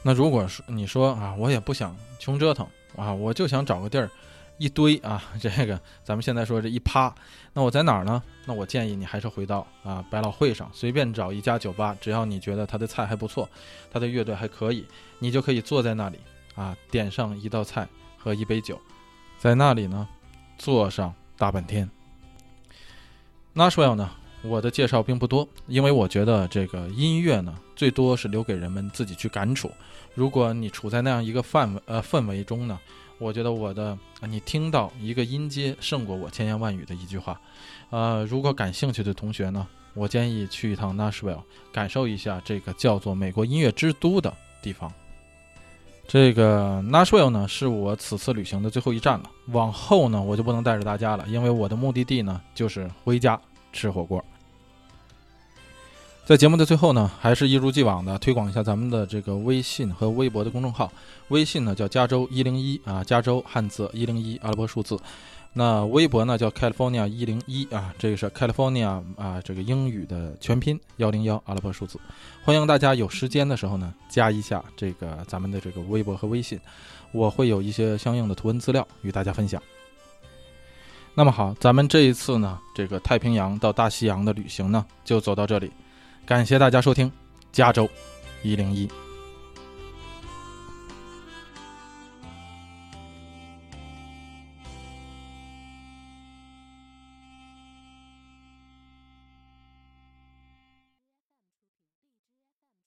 那如果说你说啊，我也不想穷折腾啊，我就想找个地儿，一堆啊，这个咱们现在说这一趴，那我在哪儿呢？那我建议你还是回到啊百老汇上，随便找一家酒吧，只要你觉得他的菜还不错，他的乐队还可以，你就可以坐在那里啊，点上一道菜和一杯酒，在那里呢坐上大半天。Nashville 呢，我的介绍并不多，因为我觉得这个音乐呢，最多是留给人们自己去感触。如果你处在那样一个范围呃氛围中呢？我觉得我的，你听到一个音阶胜过我千言万语的一句话，呃，如果感兴趣的同学呢，我建议去一趟 Nashville，感受一下这个叫做美国音乐之都的地方。这个 Nashville 呢，是我此次旅行的最后一站了，往后呢，我就不能带着大家了，因为我的目的地呢，就是回家吃火锅。在节目的最后呢，还是一如既往的推广一下咱们的这个微信和微博的公众号。微信呢叫加州一零一啊，加州汉字一零一阿拉伯数字。那微博呢叫 California 一零一啊，这个是 California 啊，这个英语的全拼幺零幺阿拉伯数字。欢迎大家有时间的时候呢，加一下这个咱们的这个微博和微信，我会有一些相应的图文资料与大家分享。那么好，咱们这一次呢，这个太平洋到大西洋的旅行呢，就走到这里。感谢大家收听《加州一零一》。